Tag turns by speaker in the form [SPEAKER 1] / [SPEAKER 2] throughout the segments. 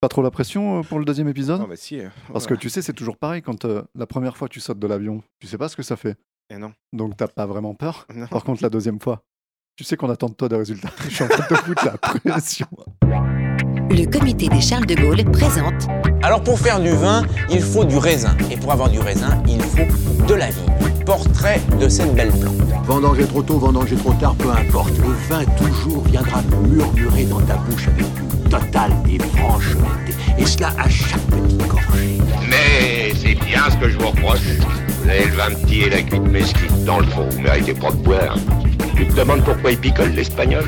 [SPEAKER 1] Pas trop la pression euh, pour le deuxième épisode
[SPEAKER 2] Ah bah si. euh,
[SPEAKER 1] Parce que tu sais, c'est toujours pareil quand euh, la première fois tu sautes de l'avion, tu sais pas ce que ça fait.
[SPEAKER 2] Eh non.
[SPEAKER 1] Donc t'as pas vraiment peur.
[SPEAKER 2] Non.
[SPEAKER 1] Par contre, la deuxième fois, tu sais qu'on attend de toi des résultats. Je suis en train de te foutre la pression.
[SPEAKER 3] Le comité des Charles de Gaulle présente
[SPEAKER 4] Alors pour faire du vin, il faut du raisin. Et pour avoir du raisin, il faut de la vie. Portrait de cette belle plante.
[SPEAKER 5] Vendanger trop tôt, vendanger trop tard, peu importe. Le vin toujours viendra murmurer dans ta bouche avec une totale et franche honnêteté. Et cela à chaque petite gorgée.
[SPEAKER 6] Mais c'est bien ce que je vous reproche. Vous avez le vin petit et la cuite mesquite. Dans le fond, vous méritez pas de boire. Tu te demandes pourquoi il picole l'espagnol?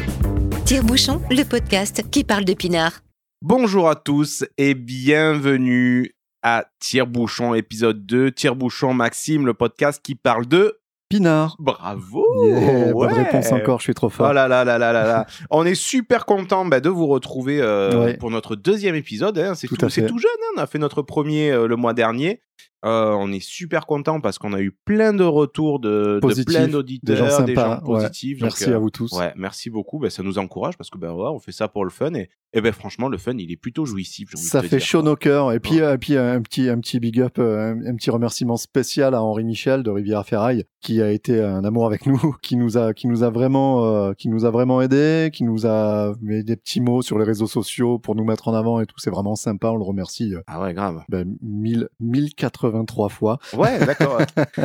[SPEAKER 3] Tire-Bouchon, le podcast qui parle de pinard.
[SPEAKER 2] Bonjour à tous et bienvenue à Tire-Bouchon, épisode 2. Tire-Bouchon Maxime, le podcast qui parle de...
[SPEAKER 1] Pinard.
[SPEAKER 2] Bravo
[SPEAKER 1] Yeah, Bonne
[SPEAKER 2] ouais.
[SPEAKER 1] réponse encore, je suis trop fort.
[SPEAKER 2] Oh là là là là là là. On est super content bah, de vous retrouver euh,
[SPEAKER 1] Ouais.
[SPEAKER 2] pour notre deuxième épisode. hein. C'est
[SPEAKER 1] tout
[SPEAKER 2] jeune. hein. On a fait notre premier euh, le mois dernier. Euh, on est super content parce qu'on a eu plein de retours de, de
[SPEAKER 1] Positifs,
[SPEAKER 2] plein
[SPEAKER 1] des
[SPEAKER 2] d'auditeurs, des gens
[SPEAKER 1] ouais.
[SPEAKER 2] positifs. Donc,
[SPEAKER 1] Merci
[SPEAKER 2] euh,
[SPEAKER 1] à vous tous.
[SPEAKER 2] Ouais, merci beaucoup. Ben, ça nous encourage parce que ben ouais, on fait ça pour le fun et, et ben franchement le fun il est plutôt jouissif. de
[SPEAKER 1] Ça fait chaud nos cœurs. Et puis,
[SPEAKER 2] Ouais.
[SPEAKER 1] euh, puis un petit, un petit big up, euh, un, un petit remerciement spécial à Henri Michel de Rivière Ferraille, qui a été un amour avec nous, qui nous a, qui nous a vraiment, euh, qui nous a vraiment aidé, qui nous a mis des petits mots sur les réseaux sociaux pour nous mettre en avant et tout. C'est vraiment sympa. On le remercie. euh,
[SPEAKER 2] Ah ouais grave.
[SPEAKER 1] ben, 1000 1083 fois
[SPEAKER 2] Ouais d'accord.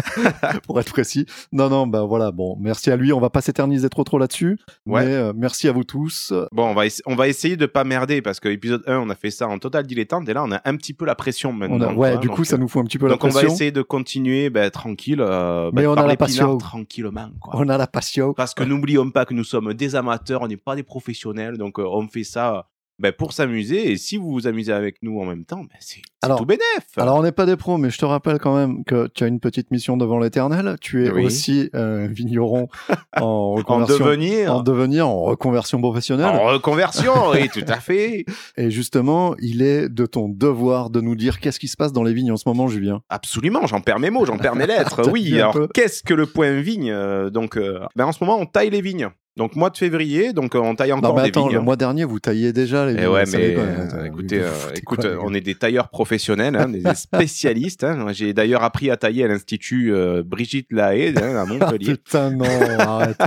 [SPEAKER 1] pour être précis. Non non bah voilà bon merci à lui on va pas s'éterniser trop trop là-dessus
[SPEAKER 2] Ouais.
[SPEAKER 1] mais euh, merci à vous tous
[SPEAKER 2] bon on va on va essayer de pas merder parce que épisode 1 on a fait ça en total dilettante et là on a un petit peu la pression maintenant.
[SPEAKER 1] on a,
[SPEAKER 2] quoi,
[SPEAKER 1] ouais du
[SPEAKER 2] donc,
[SPEAKER 1] coup ça nous fout un petit peu
[SPEAKER 2] Donc
[SPEAKER 1] la
[SPEAKER 2] on va
[SPEAKER 1] pression
[SPEAKER 2] essayer de continuer ben, tranquille. euh,
[SPEAKER 1] Mais
[SPEAKER 2] ben,
[SPEAKER 1] on a la passion.
[SPEAKER 2] tranquillement quoi.
[SPEAKER 1] on a la passion
[SPEAKER 2] Parce que n'oublions pas que nous sommes des amateurs, on n'est pas des professionnels, donc euh, on fait ça ben, pour s'amuser. Et si vous vous amusez avec nous en même temps, ben, c'est tout bénef.
[SPEAKER 1] Alors, on n'est pas des pros, mais je te rappelle quand même que tu as une petite mission devant l'éternel. Tu es
[SPEAKER 2] Oui.
[SPEAKER 1] aussi euh, vigneron en
[SPEAKER 2] en
[SPEAKER 1] reconversion.
[SPEAKER 2] devenir,
[SPEAKER 1] en devenir, en reconversion professionnelle.
[SPEAKER 2] en reconversion, oui, tout à fait.
[SPEAKER 1] Et justement, il est de ton devoir de nous dire qu'est-ce qui se passe dans les vignes en ce moment, Julien.
[SPEAKER 2] Absolument, j'en perds mes mots, j'en perds mes lettres. Oui, alors qu'est-ce que le point vigne euh, Donc, euh, ben, en ce moment, on taille les vignes. Donc, mois de février, donc euh, on taille encore
[SPEAKER 1] non, mais
[SPEAKER 2] des
[SPEAKER 1] attends,
[SPEAKER 2] vignes.
[SPEAKER 1] le mois dernier, vous tailliez déjà les
[SPEAKER 2] Eh
[SPEAKER 1] vignes.
[SPEAKER 2] ouais, mais
[SPEAKER 1] quoi,
[SPEAKER 2] euh, écoutez, euh, écoute,
[SPEAKER 1] quoi,
[SPEAKER 2] on est des tailleurs professionnels, hein, des spécialistes. hein. J'ai d'ailleurs appris à tailler à l'institut euh, Brigitte Lahaye hein, à Montpellier.
[SPEAKER 1] putain, non, arrête.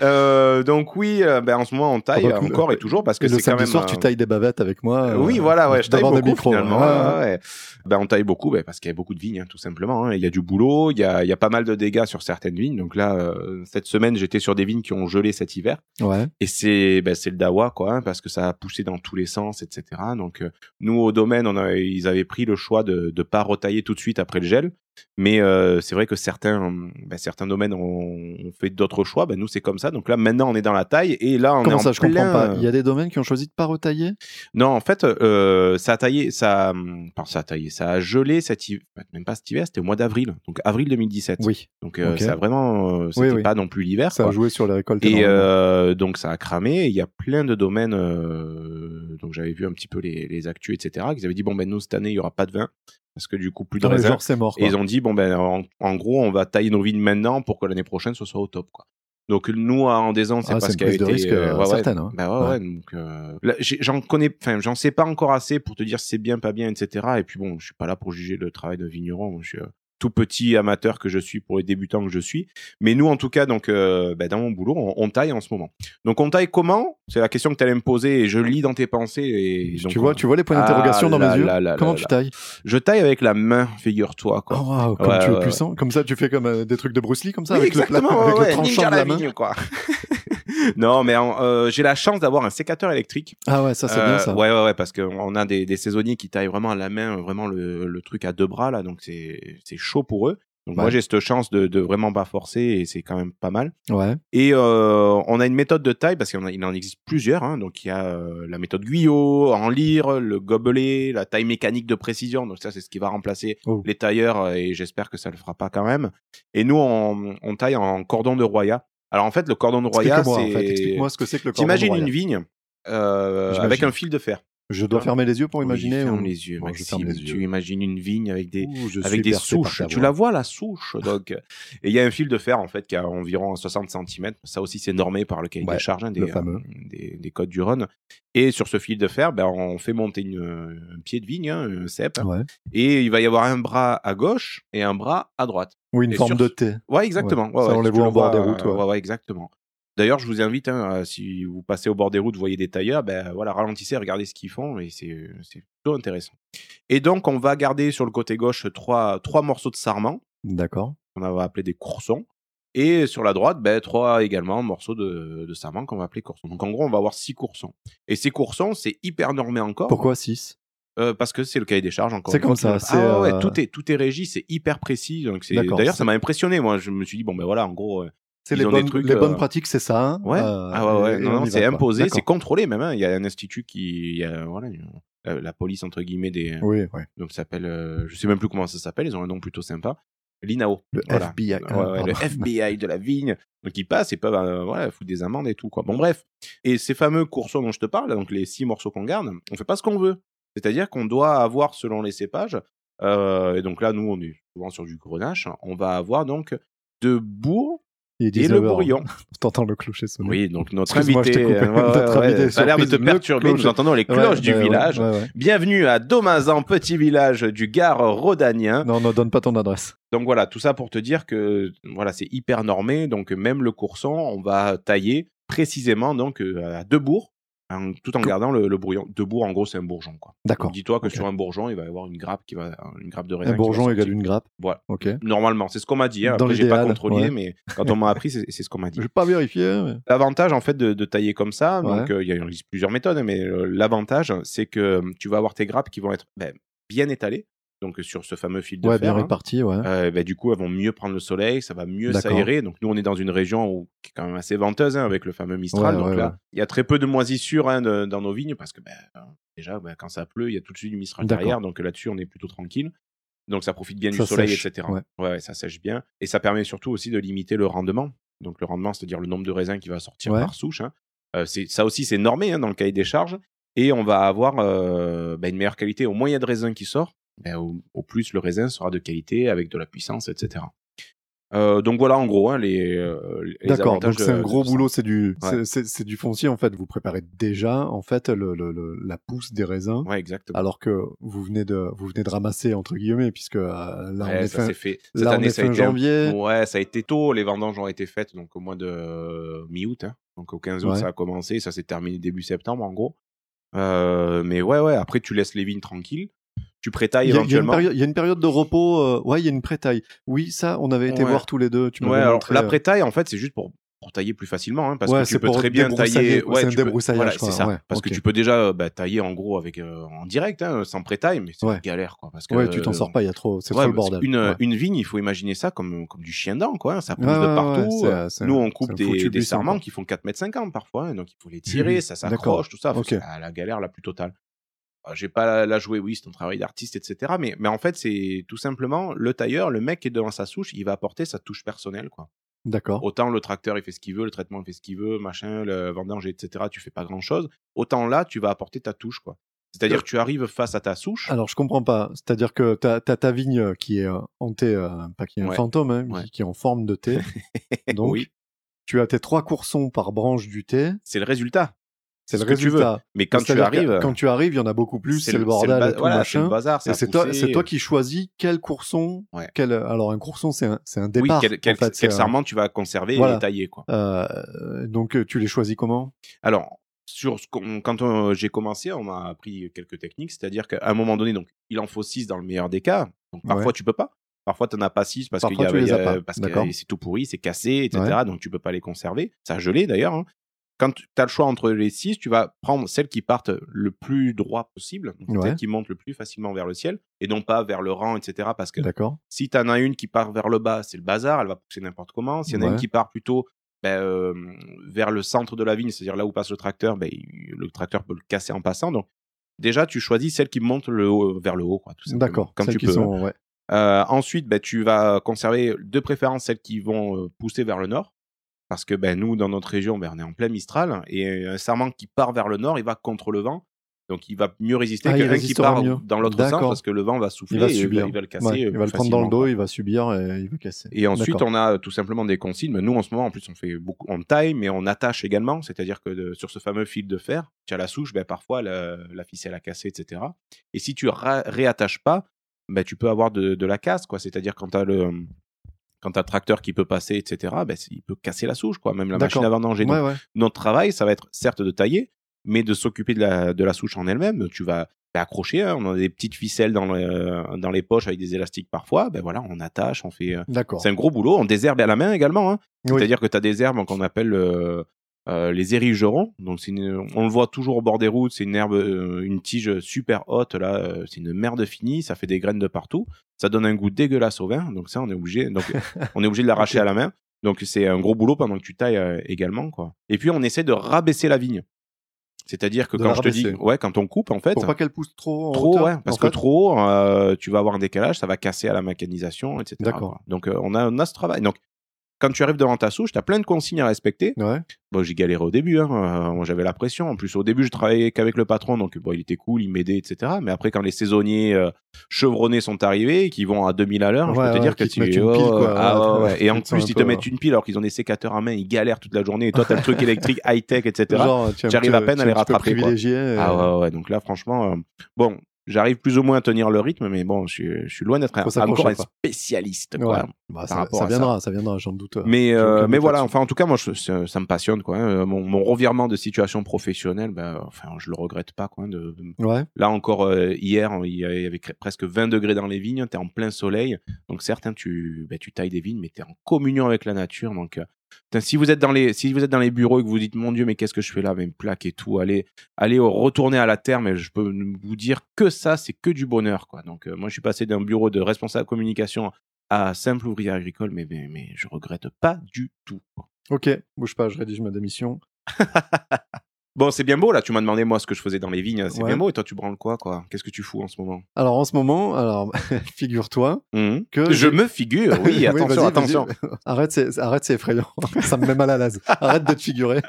[SPEAKER 2] Donc oui, ben, en ce moment on taille encore
[SPEAKER 1] le-
[SPEAKER 2] et toujours parce que
[SPEAKER 1] le
[SPEAKER 2] c'est quand même.
[SPEAKER 1] soir,
[SPEAKER 2] euh,
[SPEAKER 1] tu tailles des bavettes avec moi.
[SPEAKER 2] Oui, voilà, ouais, je taille beaucoup
[SPEAKER 1] des micros.
[SPEAKER 2] finalement.
[SPEAKER 1] ouais.
[SPEAKER 2] Ben, on taille beaucoup ben, parce qu'il y a beaucoup de vignes, hein, tout simplement. hein. Il y a du boulot, il y a, il y a pas mal de dégâts sur certaines vignes. Donc là, cette semaine, j'étais sur des vignes qui ont gelé cet hiver.
[SPEAKER 1] Ouais.
[SPEAKER 2] Et c'est ben, c'est le dawa, quoi, hein, parce que ça a poussé dans tous les sens, etc. Donc euh, nous, au domaine, on a, ils avaient pris le choix de ne pas retailler tout de suite après le gel. Mais euh, c'est vrai que certains, ben, certains domaines ont, ont fait d'autres choix. Ben, nous, c'est comme ça. Donc là, maintenant, on est dans la taille. Et là, on
[SPEAKER 1] Comment
[SPEAKER 2] est
[SPEAKER 1] ça,
[SPEAKER 2] en
[SPEAKER 1] je comprends pas. Il y a des domaines qui ont choisi de pas retailler?
[SPEAKER 2] Non, en fait, euh, ça a taillé, ça, a taillé, ça a gelé cet hiver, même pas cet hiver, c'était au mois d'avril, donc avril 2017.
[SPEAKER 1] Oui.
[SPEAKER 2] Donc euh, ça a vraiment, c'était
[SPEAKER 1] oui.
[SPEAKER 2] pas non plus l'hiver.
[SPEAKER 1] Ça
[SPEAKER 2] quoi.
[SPEAKER 1] a joué sur les récoltes.
[SPEAKER 2] Et donc ça a cramé. Il y a plein de domaines. donc j'avais vu un petit peu les, les actus, etc. Qu'ils avaient dit bon ben nous cette année il y aura pas de vin parce que du coup plus de
[SPEAKER 1] c'est mort.
[SPEAKER 2] Et ils ont dit bon ben en, en gros on va tailler nos vignes maintenant pour que l'année prochaine ce soit au top quoi. Donc nous en des ans c'est
[SPEAKER 1] Ah,
[SPEAKER 2] parce qu'il a
[SPEAKER 1] prise de
[SPEAKER 2] été
[SPEAKER 1] risque,
[SPEAKER 2] euh, ouais, ouais.
[SPEAKER 1] certaine, hein.
[SPEAKER 2] Bah ouais, donc euh, j'en connais enfin j'en sais pas encore assez pour te dire si c'est bien pas bien etc. Et puis bon je suis pas là pour juger le travail de vigneron. Je suis euh, tout petit amateur que je suis pour les débutants que je suis. Mais nous, en tout cas, donc, euh, bah, dans mon boulot, on, on taille en ce moment. Donc, on taille comment? C'est la question que tu allais me poser et je lis dans tes pensées. Et donc,
[SPEAKER 1] tu vois,
[SPEAKER 2] on-
[SPEAKER 1] tu vois les points
[SPEAKER 2] Ah
[SPEAKER 1] d'interrogation dans
[SPEAKER 2] là
[SPEAKER 1] mes yeux?
[SPEAKER 2] là
[SPEAKER 1] Comment tu tailles?
[SPEAKER 2] Je taille avec la main, figure-toi. Quoi.
[SPEAKER 1] Oh, wow, comme
[SPEAKER 2] Ouais,
[SPEAKER 1] tu es
[SPEAKER 2] ouais, ouais.
[SPEAKER 1] puissant. Comme ça, tu fais comme euh, des trucs de Bruce Lee, comme ça,
[SPEAKER 2] Oui,
[SPEAKER 1] avec le, avec le tranchant de la
[SPEAKER 2] la
[SPEAKER 1] main.
[SPEAKER 2] vigne, quoi. non, mais euh, j'ai la chance d'avoir un sécateur électrique.
[SPEAKER 1] Ah ouais, ça c'est
[SPEAKER 2] Euh,
[SPEAKER 1] bien ça.
[SPEAKER 2] Ouais, ouais, ouais, parce qu'on a des, des saisonniers qui taillent vraiment à la main, vraiment le, le truc à deux bras, là, donc c'est chaud pour eux. Donc moi j'ai cette chance de, de vraiment pas forcer et c'est quand même pas mal.
[SPEAKER 1] Ouais.
[SPEAKER 2] Et euh, on a une méthode de taille parce qu'il en, existe plusieurs. Hein. Donc il y a euh, la méthode Guyot, en lyre, le gobelet, la taille mécanique de précision. Donc ça c'est ce qui va remplacer
[SPEAKER 1] Oh.
[SPEAKER 2] les tailleurs euh, et j'espère que ça le fera pas quand même. Et nous on, on taille en cordon de Roya. Alors en fait le cordon de Roya
[SPEAKER 1] Explique-moi, en
[SPEAKER 2] c'est
[SPEAKER 1] fait. Explique-moi ce que c'est que le cordon
[SPEAKER 2] T'imagines
[SPEAKER 1] royal.
[SPEAKER 2] une vigne euh, avec un fil de fer.
[SPEAKER 1] Je dois fermer les yeux pour
[SPEAKER 2] Oui,
[SPEAKER 1] imaginer
[SPEAKER 2] ferme
[SPEAKER 1] ou-
[SPEAKER 2] les yeux,
[SPEAKER 1] je les yeux.
[SPEAKER 2] Tu imagines une vigne avec des,
[SPEAKER 1] Ouh,
[SPEAKER 2] avec des souches. Tu la vois, la souche. Donc, et il y a un fil de fer, en fait, qui a environ 60 cm. Ça aussi, c'est normé par le cahier
[SPEAKER 1] Ouais,
[SPEAKER 2] des charges, hein, des,
[SPEAKER 1] le fameux.
[SPEAKER 2] euh, des, des codes du Rhône. Et sur ce fil de fer, ben, on fait monter une, un pied de vigne, hein, un cep.
[SPEAKER 1] Ouais.
[SPEAKER 2] Et il va y avoir un bras à gauche et un bras à droite.
[SPEAKER 1] Ou une
[SPEAKER 2] Et
[SPEAKER 1] forme
[SPEAKER 2] sur
[SPEAKER 1] de T.
[SPEAKER 2] Ouais, exactement.
[SPEAKER 1] Ouais, ça, on les voit en bord des routes, ouais,
[SPEAKER 2] ouais, exactement. D'ailleurs, je vous invite, hein, si vous passez au bord des routes, vous voyez des tailleurs, ben voilà, ralentissez, regardez ce qu'ils font, et c'est plutôt intéressant. Et donc, on va garder sur le côté gauche trois, trois morceaux de sarment,
[SPEAKER 1] D'accord.
[SPEAKER 2] qu'on va appeler des coursons, et sur la droite, ben, trois également morceaux de, de sarment qu'on va appeler coursons. Donc, en gros, on va avoir six coursons. Et ces coursons, c'est hyper normé encore.
[SPEAKER 1] Pourquoi 6
[SPEAKER 2] Euh, parce que c'est le cahier des charges encore.
[SPEAKER 1] C'est comme ça,
[SPEAKER 2] Ah ouais,
[SPEAKER 1] euh,
[SPEAKER 2] tout est tout est régi, c'est hyper précis. Donc d'ailleurs ça m'a impressionné. Moi, je me suis dit bon ben voilà, en gros, euh,
[SPEAKER 1] C'est les, bonnes,
[SPEAKER 2] trucs,
[SPEAKER 1] les bonnes
[SPEAKER 2] euh,
[SPEAKER 1] pratiques, c'est ça. hein
[SPEAKER 2] ouais.
[SPEAKER 1] Euh,
[SPEAKER 2] ah ouais ouais, non,
[SPEAKER 1] on
[SPEAKER 2] non, c'est imposé, c'est contrôlé même. hein. Il y a un institut qui, il y a voilà, la police entre guillemets des,
[SPEAKER 1] Oui, ouais.
[SPEAKER 2] donc ça s'appelle, euh, je sais même plus comment ça s'appelle. Ils ont un nom plutôt sympa. L'INAO.
[SPEAKER 1] Le
[SPEAKER 2] Voilà.
[SPEAKER 1] FBI.
[SPEAKER 2] Ouais, ouais, le. FBI de la vigne. Donc ils passent et peuvent euh, voilà, foutre des amendes et tout. Quoi. Bon bref. Et ces fameux coursons dont je te parle, donc les six morceaux qu'on garde, on fait pas ce qu'on veut. C'est-à-dire qu'on doit avoir selon les cépages, euh, et donc là nous on est souvent sur du grenache, on va avoir donc de bourg Et
[SPEAKER 1] 19
[SPEAKER 2] le bourillon.
[SPEAKER 1] T'entends le clocher sonner.
[SPEAKER 2] Oui, donc notre invité, euh, ouais,
[SPEAKER 1] Notre
[SPEAKER 2] ouais,
[SPEAKER 1] invité
[SPEAKER 2] ça a l'air de te perturber, nous entendons les
[SPEAKER 1] Ouais,
[SPEAKER 2] cloches du
[SPEAKER 1] ouais,
[SPEAKER 2] village.
[SPEAKER 1] ouais, ouais.
[SPEAKER 2] Bienvenue à Domazan, petit village du Gard rhodanien.
[SPEAKER 1] Non, ne donne pas ton adresse.
[SPEAKER 2] Donc voilà, tout ça pour te dire que voilà, c'est hyper normé. Donc même le courson, on va tailler précisément donc euh, à deux bourgs, tout en gardant le. Deux bourgs, en gros, c'est un bourgeon. quoi.
[SPEAKER 1] D'accord.
[SPEAKER 2] Dis-toi que sur un bourgeon, il va y avoir une grappe qui va, une grappe de raisin.
[SPEAKER 1] Un bourgeon égale une grappe.
[SPEAKER 2] Voilà.
[SPEAKER 1] Ok.
[SPEAKER 2] Normalement, c'est ce qu'on m'a dit. Hein. Après, j'ai pas contrôlé,
[SPEAKER 1] ouais.
[SPEAKER 2] mais quand on m'a appris, c'est ce qu'on m'a dit.
[SPEAKER 1] Je vais pas vérifier. mais-
[SPEAKER 2] L'avantage en fait de, de tailler comme ça,
[SPEAKER 1] Ouais.
[SPEAKER 2] donc euh, il y a plusieurs méthodes, mais euh, l'avantage c'est que euh, tu vas avoir tes grappes qui vont être ben, bien étalées, donc euh, sur ce fameux fil de
[SPEAKER 1] Ouais,
[SPEAKER 2] fer.
[SPEAKER 1] bien
[SPEAKER 2] hein.
[SPEAKER 1] réparti, ouais.
[SPEAKER 2] Euh, ben, du coup, elles vont mieux prendre le soleil, ça va mieux s'aérer. Donc nous, on est dans une région où, qui est quand même assez venteuse hein, avec le fameux Mistral.
[SPEAKER 1] Ouais,
[SPEAKER 2] donc
[SPEAKER 1] ouais,
[SPEAKER 2] là,
[SPEAKER 1] ouais.
[SPEAKER 2] il y a très peu de moisissures hein, de- dans nos vignes parce que euh, déjà, ben, quand ça pleut, il y a tout de suite du Mistral derrière. Donc là-dessus, on est plutôt tranquille. Donc ça profite bien
[SPEAKER 1] Ça
[SPEAKER 2] du soleil,
[SPEAKER 1] sèche,
[SPEAKER 2] etc.
[SPEAKER 1] ouais.
[SPEAKER 2] ça sèche bien. Et ça permet surtout aussi de limiter le rendement. Donc le rendement, c'est-à-dire le nombre de raisins qui va sortir par souche. hein. Euh, ça aussi, c'est normé dans le cahier des charges. Et on va avoir euh, une meilleure qualité. Au moins il y a de raisin qui sort, ben, au, au plus le raisin sera de qualité, avec de la puissance, etc. Euh, donc voilà en gros hein, les, euh, les
[SPEAKER 1] D'accord, donc c'est un gros boulot, c'est du,
[SPEAKER 2] Ouais.
[SPEAKER 1] c'est- c'est c'est du foncier en fait. Vous préparez déjà en fait le, le- le- la pousse des raisins,
[SPEAKER 2] Ouais, exactement.
[SPEAKER 1] alors que vous venez de, vous venez de ramasser entre guillemets, puisque euh, là on est
[SPEAKER 2] ça
[SPEAKER 1] fin,
[SPEAKER 2] s'est fait. Cette
[SPEAKER 1] là on
[SPEAKER 2] année,
[SPEAKER 1] est
[SPEAKER 2] ça a été un-
[SPEAKER 1] janvier.
[SPEAKER 2] Ouais, ça a été tôt. Les vendanges ont été faites donc au mois de mi-août. hein. Donc au 15 août, ça a commencé. Ça s'est terminé début septembre en gros. Euh, mais ouais, ouais. Après, tu laisses les vignes tranquilles. Tu prétailles
[SPEAKER 1] Il y, a, il y a une
[SPEAKER 2] éventuellement.
[SPEAKER 1] période, il y a une période de repos. euh, ouais, il y a une pré-taille. Oui, ça, on avait été
[SPEAKER 2] Ouais.
[SPEAKER 1] voir tous les deux. Tu
[SPEAKER 2] Ouais, alors
[SPEAKER 1] montré,
[SPEAKER 2] la
[SPEAKER 1] euh,
[SPEAKER 2] pré-taille, en fait, c'est juste pour, pour tailler plus facilement. hein, parce
[SPEAKER 1] Ouais,
[SPEAKER 2] que tu peux très bien tailler.
[SPEAKER 1] un
[SPEAKER 2] tu peux- Voilà, c'est ça.
[SPEAKER 1] ouais,
[SPEAKER 2] parce que tu peux déjà bah, tailler en gros avec, euh, en direct, hein, sans pré-taille, mais c'est
[SPEAKER 1] Ouais.
[SPEAKER 2] une galère. Quoi, parce que,
[SPEAKER 1] ouais, tu t'en sors pas. Il y a trop, c'est
[SPEAKER 2] Ouais,
[SPEAKER 1] trop le bordel.
[SPEAKER 2] Une,
[SPEAKER 1] Ouais.
[SPEAKER 2] une vigne, il faut imaginer ça comme, comme du chien dent, quoi. hein, Ça pousse
[SPEAKER 1] Ouais,
[SPEAKER 2] de
[SPEAKER 1] ouais, ouais,
[SPEAKER 2] partout. euh, Nous, on coupe des, des
[SPEAKER 1] quoi.
[SPEAKER 2] qui font 4,50 m parfois, hein, donc il faut les tirer, ça
[SPEAKER 1] D'accord.
[SPEAKER 2] s'accroche, tout ça. C'est la galère la plus totale. Euh, J'ai pas la, la jouer, oui, c'est un travail d'artiste, etc. Mais, mais en fait, c'est tout simplement le tailleur, le mec qui est devant sa souche, il va apporter sa touche personnelle, quoi.
[SPEAKER 1] D'accord.
[SPEAKER 2] Autant le tracteur, il fait ce qu'il veut, le traitement, il fait ce qu'il veut, machin, le vendange, etc. Tu fais pas grand chose. Autant là, tu vas apporter ta touche, quoi. C'est-à-dire que tu arrives face à ta souche.
[SPEAKER 1] Alors, je comprends pas. C'est-à-dire que t'as as ta vigne qui est euh, hantée, euh, pas qui est un
[SPEAKER 2] Ouais.
[SPEAKER 1] fantôme, hein,
[SPEAKER 2] Ouais.
[SPEAKER 1] qui, qui est en forme de thé. Donc,
[SPEAKER 2] oui,
[SPEAKER 1] tu as tes trois coursons par branche du thé.
[SPEAKER 2] c'est le résultat.
[SPEAKER 1] C'est le
[SPEAKER 2] ce que tu veux.
[SPEAKER 1] résultat.
[SPEAKER 2] Mais quand tu arrives,
[SPEAKER 1] quand tu arrives, il y en a beaucoup plus. C'est le bordel,
[SPEAKER 2] ba- voilà, le bazar.
[SPEAKER 1] Et c'est toi,
[SPEAKER 2] poussé.
[SPEAKER 1] c'est toi qui choisis quel courson.
[SPEAKER 2] Ouais.
[SPEAKER 1] Quel, alors un courson, c'est un, c'est un
[SPEAKER 2] Oui,
[SPEAKER 1] départ.
[SPEAKER 2] quel, quel,
[SPEAKER 1] en fait, un-
[SPEAKER 2] tu vas conserver
[SPEAKER 1] Voilà.
[SPEAKER 2] et tailler, quoi.
[SPEAKER 1] Euh, donc euh, tu les choisis comment?
[SPEAKER 2] Alors, sur ce qu'on- quand j'ai commencé, on m'a appris quelques techniques, c'est-à-dire qu'à un moment donné, donc, il en faut 6 dans le meilleur des cas. Donc, parfois,
[SPEAKER 1] Ouais.
[SPEAKER 2] tu peux pas. Parfois, tu n'en as pas 6 parce y a, y a-
[SPEAKER 1] D'accord.
[SPEAKER 2] que c'est tout pourri, c'est cassé, etc. Donc, tu peux pas les conserver. Ça a gelé d'ailleurs. hein. Quand tu as le choix entre les 6, tu vas prendre celles qui partent le plus droit possible, donc
[SPEAKER 1] Ouais.
[SPEAKER 2] celles qui montent le plus facilement vers le ciel, et non pas vers le rang, etc. Parce que si tu en as une qui part vers le bas, c'est le bazar, elle va pousser n'importe comment. S'il y en a
[SPEAKER 1] Ouais.
[SPEAKER 2] une qui part plutôt ben, euh, vers le centre de la vigne, c'est-à-dire là où passe le tracteur, ben, le tracteur peut le casser en passant. Donc, déjà, tu choisis celle qui monte le haut- vers le haut. quoi, tout simplement,
[SPEAKER 1] D'accord. Celles
[SPEAKER 2] tu
[SPEAKER 1] qui
[SPEAKER 2] peux.
[SPEAKER 1] sont, ouais.
[SPEAKER 2] Euh, ensuite, ben, tu vas conserver de préférence celles qui vont euh, pousser vers le nord. Parce que ben, nous, dans notre région, ben, on est en plein Mistral. Et un sarment qui part vers le nord, il va contre le vent. Donc il va mieux résister
[SPEAKER 1] Ah,
[SPEAKER 2] qu'un qui part
[SPEAKER 1] mieux.
[SPEAKER 2] dans l'autre sens parce que le vent va souffler
[SPEAKER 1] Il va
[SPEAKER 2] et
[SPEAKER 1] subir.
[SPEAKER 2] il va le casser.
[SPEAKER 1] Ouais,
[SPEAKER 2] euh,
[SPEAKER 1] il va le prendre dans le dos, il va subir et il va casser.
[SPEAKER 2] Et ensuite, on a euh, tout simplement des consignes. Mais nous, en ce moment, en plus, on fait beaucoup, on taille, mais on attache également. C'est-à-dire que de- sur ce fameux fil de fer, tu as la souche, ben, parfois la, la ficelle a cassé, etc. Et si tu réattaches pas, ben, tu peux avoir de, de la casse, quoi. C'est-à-dire quand tu as le quand t'as le tracteur qui peut passer, etc., ben, il peut casser la souche, quoi, même la machine à vendanger.
[SPEAKER 1] Ouais, ouais.
[SPEAKER 2] notre travail, ça va être certes de tailler, mais de s'occuper de la, de la souche en elle-même. Tu vas accrocher, hein, on a des petites ficelles dans, le- dans les poches avec des élastiques parfois. Ben voilà, on attache, on fait. euh,
[SPEAKER 1] D'accord.
[SPEAKER 2] c'est un gros boulot. On désherbe à la main également. hein.
[SPEAKER 1] Oui.
[SPEAKER 2] C'est-à-dire que tu as des herbes qu'on appelle euh, euh, les érigerons. Donc, c'est on le voit toujours au bord des routes. C'est une herbe, euh, une tige super haute. Là, euh, c'est une merde finie. Ça fait des graines de partout. Ça donne un goût dégueulasse au vin. Donc, ça, on est obligé. Donc, on est obligé de l'arracher à la main. Donc, c'est un gros boulot pendant que tu tailles également. Quoi. Et puis, on essaie de rabaisser la vigne. C'est-à-dire que
[SPEAKER 1] De
[SPEAKER 2] quand je te dis, ouais, quand on coupe, en fait,
[SPEAKER 1] Pour pas qu'elle pousse trop en
[SPEAKER 2] Trop,
[SPEAKER 1] hauteur,
[SPEAKER 2] ouais, parce
[SPEAKER 1] en
[SPEAKER 2] que
[SPEAKER 1] fait.
[SPEAKER 2] trop, tu vas avoir un décalage, ça va casser à la mécanisation, etc.
[SPEAKER 1] D'accord.
[SPEAKER 2] Donc, on, a, on a ce travail. Donc, quand tu arrives devant ta souche, tu as plein de consignes à respecter.
[SPEAKER 1] Ouais.
[SPEAKER 2] Bon, j'ai galéré au début, hein. euh, moi, j'avais la pression. En plus, au début, je travaillais qu'avec le patron, donc bon, il était cool, il m'aidait, etc. Mais après, quand les saisonniers euh, chevronnés sont arrivés, qui vont à 2000 à l'heure, je
[SPEAKER 1] Ouais,
[SPEAKER 2] peux te
[SPEAKER 1] ouais,
[SPEAKER 2] dire que
[SPEAKER 1] te
[SPEAKER 2] tu
[SPEAKER 1] mettent une
[SPEAKER 2] oh,
[SPEAKER 1] pile, quoi.
[SPEAKER 2] ah,
[SPEAKER 1] Ouais.
[SPEAKER 2] Et en plus, ils te mettent une pile alors qu'ils ont des sécateurs à main, ils galèrent toute la journée. Et toi, t'as le truc électrique high-tech, etc.
[SPEAKER 1] Genre, tu es un
[SPEAKER 2] J'arrive
[SPEAKER 1] petit-
[SPEAKER 2] à peine à
[SPEAKER 1] es
[SPEAKER 2] les rattraper, quoi.
[SPEAKER 1] et-
[SPEAKER 2] Ah ouais, ouais, donc là, franchement, euh, bon, j'arrive plus ou moins à tenir le rythme, mais bon, je suis, je suis loin d'être encore un
[SPEAKER 1] quoi.
[SPEAKER 2] spécialiste,
[SPEAKER 1] Ouais. Bah,
[SPEAKER 2] par
[SPEAKER 1] ça,
[SPEAKER 2] rapport
[SPEAKER 1] ça
[SPEAKER 2] à
[SPEAKER 1] viendra, ça viendra, j'en doute.
[SPEAKER 2] Mais,
[SPEAKER 1] J'ai
[SPEAKER 2] euh, mais voilà, enfin, en tout cas, moi, je- ça, me passionne, quoi. hein. Mon, mon revirement de situation professionnelle, ben, enfin, je le regrette pas, quoi. De, de-
[SPEAKER 1] Ouais.
[SPEAKER 2] Là encore, euh, hier, il y avait presque 20 degrés dans les vignes, tu es en plein soleil. Donc, certains, tu, ben, tu tailles des vignes, mais tu es en communion avec la nature. Donc, euh, si, vous êtes dans les, si vous êtes dans les bureaux et que vous dites, mon Dieu, mais qu'est-ce que je fais là, même plaque et tout, allez, allez retourner à la terre, mais je peux vous dire que ça, c'est que du bonheur. Quoi. Donc, euh, moi, je suis passé d'un bureau de responsable communication à simple ouvrier agricole, mais, mais, mais je regrette pas du tout.
[SPEAKER 1] Ok, bouge pas, je rédige ma démission.
[SPEAKER 2] Bon, c'est bien beau, là, tu m'as demandé, moi, ce que je faisais dans les vignes, c'est
[SPEAKER 1] Ouais.
[SPEAKER 2] bien beau, et toi, tu branles quoi, quoi? Qu'est-ce que tu fous en ce moment?
[SPEAKER 1] Alors en ce moment, alors figure-toi
[SPEAKER 2] Mhm.
[SPEAKER 1] que
[SPEAKER 2] Je me figure, oui, attention, attention.
[SPEAKER 1] Arrête, c'est arrête, c'est effrayant. ça me met mal à l'aise. Arrête de te figurer.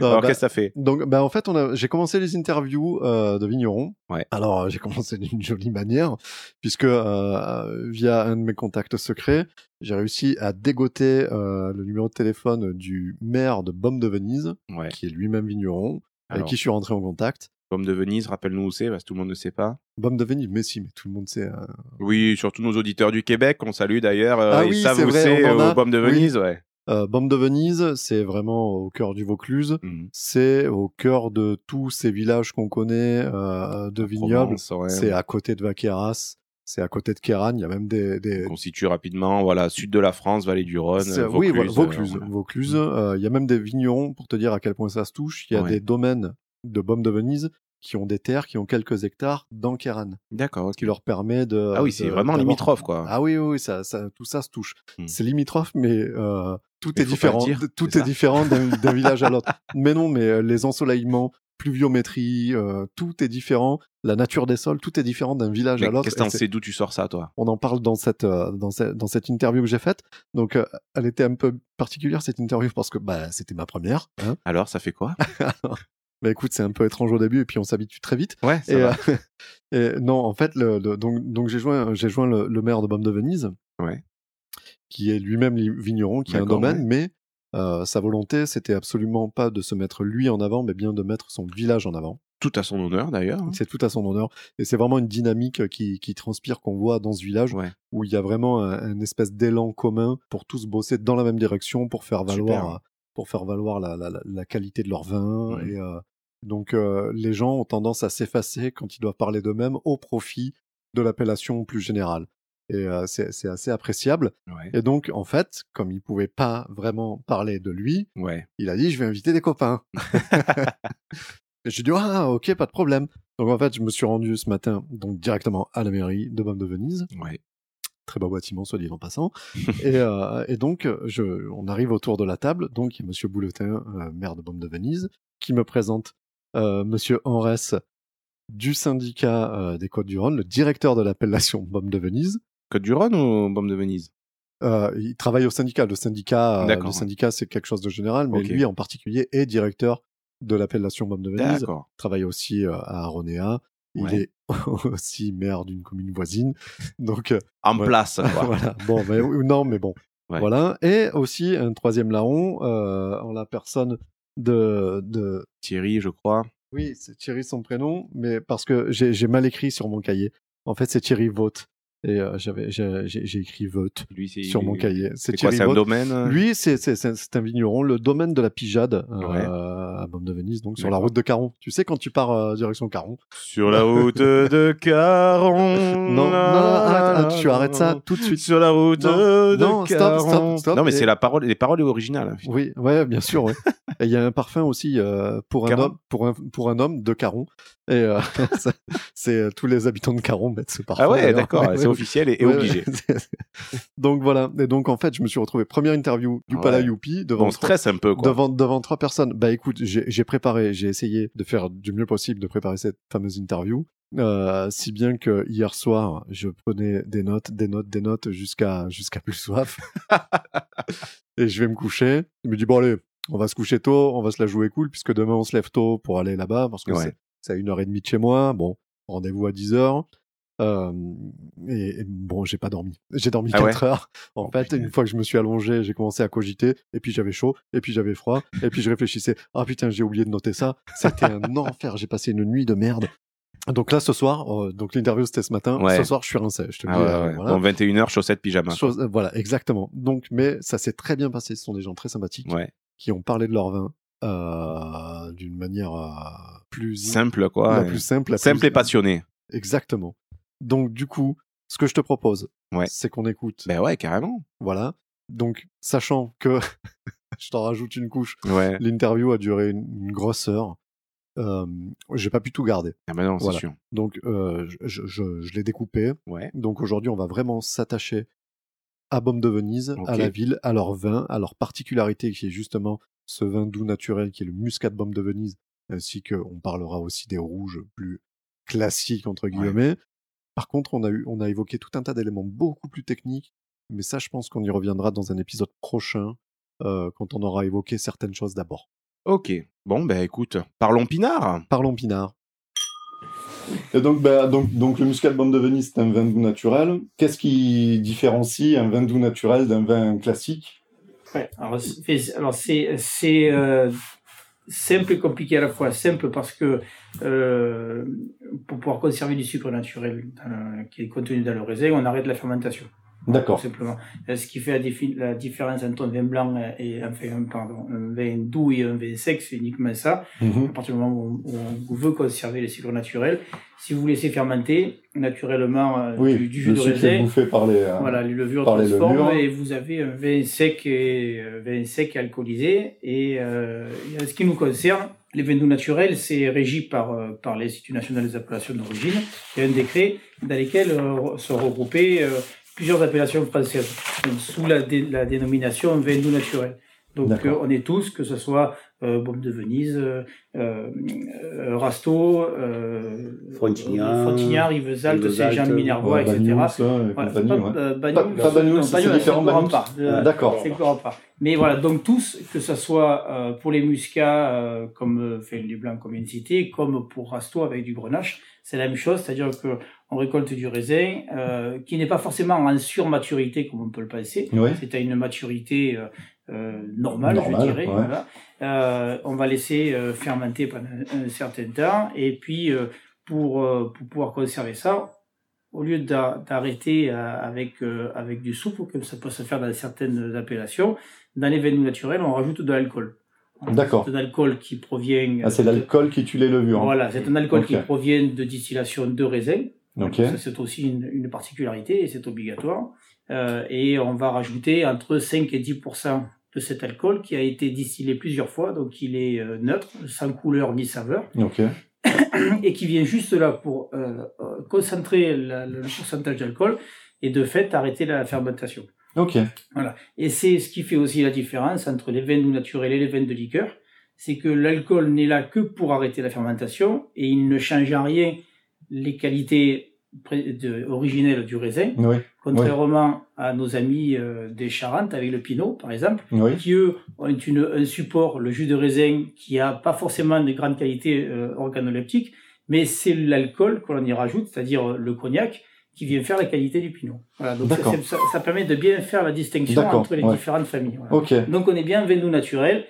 [SPEAKER 1] Non,
[SPEAKER 2] Alors,
[SPEAKER 1] bah,
[SPEAKER 2] qu'est-ce que ça fait?
[SPEAKER 1] donc, bah, en fait, on a, j'ai commencé les interviews euh, de vignerons.
[SPEAKER 2] Ouais.
[SPEAKER 1] Alors, j'ai commencé d'une jolie manière, puisque euh, via un de mes contacts secrets, j'ai réussi à dégoter euh, le numéro de téléphone du maire de Baume de Venise,
[SPEAKER 2] Ouais.
[SPEAKER 1] qui est lui-même vigneron, avec
[SPEAKER 2] Alors,
[SPEAKER 1] qui je suis rentré en contact.
[SPEAKER 2] Pomme de Venise, rappelle-nous où c'est, parce que tout le monde ne sait pas.
[SPEAKER 1] Baume de Venise, mais si, mais tout le monde sait. euh,
[SPEAKER 2] Oui, surtout nos auditeurs du Québec, qu'on salue d'ailleurs. euh,
[SPEAKER 1] Ah
[SPEAKER 2] ils
[SPEAKER 1] oui,
[SPEAKER 2] savent
[SPEAKER 1] c'est
[SPEAKER 2] où
[SPEAKER 1] vrai,
[SPEAKER 2] c'est,
[SPEAKER 1] on en
[SPEAKER 2] euh,
[SPEAKER 1] a.
[SPEAKER 2] Pomme de
[SPEAKER 1] Oui.
[SPEAKER 2] Venise, ouais.
[SPEAKER 1] Euh, de Venise, c'est vraiment au cœur du Vaucluse.
[SPEAKER 2] Mhm.
[SPEAKER 1] C'est au cœur de tous ces villages qu'on connaît euh, de vignobles.
[SPEAKER 2] Ouais.
[SPEAKER 1] C'est à côté de Vaqueras, c'est à côté de Kéran. Il y a même des. des...
[SPEAKER 2] On situe rapidement, voilà, sud de la France, vallée du Rhône, Vaucluse.
[SPEAKER 1] oui, voilà, Vaucluse.
[SPEAKER 2] voilà.
[SPEAKER 1] Vaucluse. euh, Il y a même des vignerons, pour te dire à quel point ça se touche. Il y a
[SPEAKER 2] Ouais.
[SPEAKER 1] des domaines de Baume de Venise qui ont des terres, qui ont quelques hectares dans Kéran,
[SPEAKER 2] D'accord, ok.
[SPEAKER 1] qui leur permet de.
[SPEAKER 2] Ah oui, c'est vraiment limitrophe, quoi.
[SPEAKER 1] Ah oui, oui, oui, ça, ça, tout ça se touche.
[SPEAKER 2] Hmm.
[SPEAKER 1] C'est limitrophe, mais euh, tout
[SPEAKER 2] Mais
[SPEAKER 1] est différent.
[SPEAKER 2] dire,
[SPEAKER 1] tout est différent d'un village à l'autre. Mais non, mais euh, les ensoleillements, pluviométrie, euh, tout est différent. La nature des sols, tout est différent d'un village
[SPEAKER 2] Mais
[SPEAKER 1] à l'autre.
[SPEAKER 2] qu'est-ce que d'où tu sors ça, toi?
[SPEAKER 1] On en parle dans cette, euh, dans cette, dans cette interview que j'ai faite. Donc, euh, elle était un peu particulière, cette interview, parce que bah, c'était ma première. Hein
[SPEAKER 2] Alors, ça fait quoi?
[SPEAKER 1] Bah écoute, c'est un peu étrange au début, et puis on s'habitue très vite.
[SPEAKER 2] Ouais, ça
[SPEAKER 1] Et,
[SPEAKER 2] va.
[SPEAKER 1] et non, en fait, le, le- donc, donc j'ai joint, j'ai joint le, le maire de Baume de Venise,
[SPEAKER 2] Ouais.
[SPEAKER 1] Qui est lui-même vigneron, qui a un domaine,
[SPEAKER 2] ouais.
[SPEAKER 1] mais euh, sa volonté, c'était absolument pas de se mettre lui en avant, mais bien de mettre son village en avant.
[SPEAKER 2] Tout à son honneur, d'ailleurs. hein.
[SPEAKER 1] C'est tout à son honneur. Et c'est vraiment une dynamique qui, qui transpire, qu'on voit dans ce village,
[SPEAKER 2] Ouais.
[SPEAKER 1] où il y a vraiment un, un espèce d'élan commun pour tous bosser dans la même direction, pour faire valoir,
[SPEAKER 2] Super.
[SPEAKER 1] euh, pour faire valoir la, la- la- la qualité de leur vin. Et, euh, donc, euh, les gens ont tendance à s'effacer quand ils doivent parler d'eux-mêmes au profit de l'appellation plus générale. Et euh, c'est assez appréciable.
[SPEAKER 2] Ouais.
[SPEAKER 1] Et donc, en fait, comme il pouvait pas vraiment parler de lui,
[SPEAKER 2] Ouais.
[SPEAKER 1] il a dit je vais inviter des copains. et j'ai dit ah ok pas de problème. Donc en fait je me suis rendu ce matin donc directement à la mairie de Baume de Venise,
[SPEAKER 2] Ouais.
[SPEAKER 1] très beau bâtiment soit dit en passant. et, euh, et donc je, on arrive autour de la table, donc il y a Monsieur Bouletin, euh, maire de Baume de Venise, qui me présente Monsieur Henrès du syndicat euh, des Côtes-du-Rhône, le directeur de l'appellation Baume de Venise.
[SPEAKER 2] Côte du Rhône ou Bombe de Venise?
[SPEAKER 1] Euh, il travaille au syndicat. Le syndicat, euh, le syndicat, c'est quelque chose de général, mais lui en particulier est directeur de l'appellation Baume de Venise. Il travaille aussi euh, à Aronéa. Il
[SPEAKER 2] Ouais.
[SPEAKER 1] est aussi maire d'une commune voisine. Donc,
[SPEAKER 2] En
[SPEAKER 1] Ouais.
[SPEAKER 2] place, quoi.
[SPEAKER 1] voilà. Bon, mais, non, mais bon.
[SPEAKER 2] Ouais.
[SPEAKER 1] Voilà. Et aussi un troisième larron en la personne de, de...
[SPEAKER 2] Thierry, je crois.
[SPEAKER 1] Oui, c'est Thierry son prénom, mais parce que j'ai mal écrit sur mon cahier. En fait, c'est Thierry Vote. Et euh, j'avais j'ai écrit Vote
[SPEAKER 2] Lui,
[SPEAKER 1] sur mon cahier. C'est
[SPEAKER 2] quoi C'est un domaine euh
[SPEAKER 1] Lui, c'est un vigneron, le domaine de la Pijade euh,
[SPEAKER 2] Ouais.
[SPEAKER 1] à Baume de Venise, donc sur la route de Caron. Tu sais, quand tu pars direction Caron.
[SPEAKER 2] Sur la route de Caron.
[SPEAKER 1] Non, non, arrête, tu arrêtes ça tout de suite.
[SPEAKER 2] Sur la route
[SPEAKER 1] Non,
[SPEAKER 2] de
[SPEAKER 1] non, stop,
[SPEAKER 2] Caron.
[SPEAKER 1] stop, stop.
[SPEAKER 2] Non, mais c'est la parole, les paroles originales. hein.
[SPEAKER 1] Oui, ouais, bien sûr. Et il y a un parfum aussi pour un homme, pour un pour un homme de Caron. Et euh, c'est euh, tous les habitants de Caron mettent ce parfum.
[SPEAKER 2] Ah ouais, d'accord,
[SPEAKER 1] Ouais,
[SPEAKER 2] c'est
[SPEAKER 1] ouais,
[SPEAKER 2] officiel et, obligé.
[SPEAKER 1] donc voilà. Et donc en fait, je me suis retrouvé première interview du. Pala Youpi devant
[SPEAKER 2] On stresse un peu, quoi.
[SPEAKER 1] devant devant trois personnes. Bah écoute, j'ai j'ai préparé, j'ai essayé de faire du mieux possible de préparer cette fameuse interview. Euh, si bien que hier soir, je prenais des notes, des notes, des notes jusqu'à jusqu'à plus soif. et je vais me coucher. Il me dit bon allez, on va se coucher tôt, on va se la jouer cool puisque demain on se lève tôt pour aller là-bas parce que
[SPEAKER 2] Ouais.
[SPEAKER 1] C'est- à une heure et demie de chez moi. Bon, rendez-vous à 10 heures. Euh, et, et bon, j'ai pas dormi. J'ai dormi
[SPEAKER 2] Ah ouais?
[SPEAKER 1] 4 heures. En
[SPEAKER 2] Oh,
[SPEAKER 1] fait,
[SPEAKER 2] putain.
[SPEAKER 1] une fois que je me suis allongé, j'ai commencé à cogiter, et puis j'avais chaud, et puis j'avais froid, et puis je réfléchissais. Ah putain, j'ai oublié de noter ça. C'était un enfer. J'ai passé une nuit de merde. Donc là, ce soir, euh, donc l'interview c'était ce matin.
[SPEAKER 2] Ouais.
[SPEAKER 1] Ce soir, je suis rincé. Je te
[SPEAKER 2] Ah
[SPEAKER 1] dis.
[SPEAKER 2] ouais,
[SPEAKER 1] euh,
[SPEAKER 2] ouais.
[SPEAKER 1] voilà.
[SPEAKER 2] Bon, 21h, chaussettes, pyjama.
[SPEAKER 1] Chose- euh, voilà, exactement. Donc, mais ça s'est très bien passé. Ce sont des gens très sympathiques
[SPEAKER 2] Ouais.
[SPEAKER 1] qui ont parlé de leur vin euh, d'une manière plus
[SPEAKER 2] Simple, quoi.
[SPEAKER 1] la plus simple, la
[SPEAKER 2] Simple
[SPEAKER 1] plus-
[SPEAKER 2] et passionné.
[SPEAKER 1] Exactement. Donc, du coup, ce que je te propose,
[SPEAKER 2] Ouais.
[SPEAKER 1] c'est qu'on écoute.
[SPEAKER 2] Ben ouais, carrément.
[SPEAKER 1] Voilà. Donc, sachant que je t'en rajoute une couche,
[SPEAKER 2] Ouais.
[SPEAKER 1] l'interview a duré une, une grosse heure. Euh, j'ai pas pu tout garder.
[SPEAKER 2] Ah ben non, c'est
[SPEAKER 1] Voilà.
[SPEAKER 2] sûr.
[SPEAKER 1] Donc, euh, je, je, je- je l'ai découpé.
[SPEAKER 2] Ouais.
[SPEAKER 1] Donc, aujourd'hui, on va vraiment s'attacher à Baume de Venise, à la ville, à leur vin, à leur particularité qui est justement ce vin doux naturel qui est le muscat de Baume de Venise, ainsi qu'on parlera aussi des rouges plus classiques, entre guillemets. Par contre, on a, eu, on a évoqué tout un tas d'éléments beaucoup plus techniques, mais ça, je pense qu'on y reviendra dans un épisode prochain, euh, quand on aura évoqué certaines choses d'abord.
[SPEAKER 2] Ok. Bon, ben écoute, parlons pinard.
[SPEAKER 1] Parlons pinard. Et donc, bah, donc, donc, le muscat de Baume de Venise, c'est un vin doux naturel. Qu'est-ce qui différencie un vin doux naturel d'un vin classique?
[SPEAKER 7] Ouais, alors c'est alors c'est c'est euh, simple et compliqué à la fois. Simple parce que euh, pour pouvoir conserver du sucre naturel qui est contenu dans le raisin, on arrête la fermentation.
[SPEAKER 1] D'accord.
[SPEAKER 7] Simplement. Euh, Ce qui fait la, défi- la différence entre un vin blanc et enfin, un, pardon, un vin doux et un vin sec, c'est uniquement ça.
[SPEAKER 1] Mhm.
[SPEAKER 7] À partir du moment où on, veut conserver le sucre naturel, si vous laissez fermenter naturellement euh,
[SPEAKER 1] Oui,
[SPEAKER 7] du, du jus
[SPEAKER 1] le
[SPEAKER 7] de raisin,
[SPEAKER 1] bouffé par les. euh,
[SPEAKER 7] voilà, les levures
[SPEAKER 1] les
[SPEAKER 7] transforment et vous avez un vin sec et euh, vin sec alcoolisé. Et euh, et ce qui nous concerne, les vins doux naturels, c'est régi par, par l'Institut national des appellations d'origine. Il y a un décret dans lequel sont regroupées euh, plusieurs appellations françaises donc, sous la, dé- la dénomination vin doux naturel. Donc euh, on est tous, que ce soit euh, Baume de Venise, euh, euh, Rasto, euh,
[SPEAKER 8] Frontignard,
[SPEAKER 7] Frontignard, Rivesaltes,
[SPEAKER 8] Rivesaltes,
[SPEAKER 7] Saint-Jean-de-Minervois,
[SPEAKER 1] ouais,
[SPEAKER 7] etc.
[SPEAKER 1] Banyuls, ça, et
[SPEAKER 7] Voilà,
[SPEAKER 1] compagnie,
[SPEAKER 7] pas,
[SPEAKER 1] ouais.
[SPEAKER 7] euh,
[SPEAKER 1] Pas- pas c'est différent.
[SPEAKER 7] Euh,
[SPEAKER 1] D'accord.
[SPEAKER 7] C'est part. Mais voilà, donc tous, que ce soit euh, pour les muscats, euh, comme euh, fait les blancs comme une cité, comme pour Rasto avec du grenache, c'est la même chose, c'est-à-dire que on récolte du raisin euh, qui n'est pas forcément en surmaturité comme on peut le penser.
[SPEAKER 1] Oui.
[SPEAKER 7] C'est à une maturité euh, euh, normale,
[SPEAKER 1] Normale,
[SPEAKER 7] je dirais.
[SPEAKER 1] ouais.
[SPEAKER 7] Voilà. Euh, on va laisser euh, fermenter pendant un, un certain temps, et puis euh, pour, euh, pour pouvoir conserver ça, au lieu d'a- d'arrêter avec, euh, avec du souple, comme ça peut se faire dans certaines appellations, dans les vins naturels, on rajoute de l'alcool.
[SPEAKER 1] D'accord.
[SPEAKER 7] C'est de l'alcool qui provient.
[SPEAKER 1] Ah, c'est l'alcool qui tue les levures.
[SPEAKER 7] Voilà, c'est un alcool qui provient de distillation de raisin.
[SPEAKER 1] Ok.
[SPEAKER 7] Ça, c'est aussi une, une particularité et c'est obligatoire. Euh, et on va rajouter entre 5 et 10% de cet alcool qui a été distillé plusieurs fois, donc il est euh, neutre, sans couleur ni saveur,
[SPEAKER 1] Ok.
[SPEAKER 7] et qui vient juste là pour euh, euh, concentrer la- le pourcentage d'alcool et de fait arrêter la fermentation.
[SPEAKER 1] Ok.
[SPEAKER 7] Et c'est ce qui fait aussi la différence entre les vins naturels et les vins de liqueur, c'est que l'alcool n'est là que pour arrêter la fermentation et il ne change en rien les qualités de- originelle du raisin,
[SPEAKER 1] Oui,
[SPEAKER 7] contrairement à nos amis euh, des Charentes avec le Pinot, par exemple,
[SPEAKER 1] oui,
[SPEAKER 7] qui eux ont une, un support, le jus de raisin, qui a pas forcément de grande qualité euh, organoleptique, mais c'est l'alcool que l'on y rajoute, c'est-à-dire euh, le cognac, qui vient faire la qualité du Pinot. Voilà, donc ça, ça permet de bien faire la distinction entre les
[SPEAKER 1] ouais.
[SPEAKER 7] différentes familles. voilà.
[SPEAKER 1] ok,
[SPEAKER 7] Donc on est bien vin doux naturel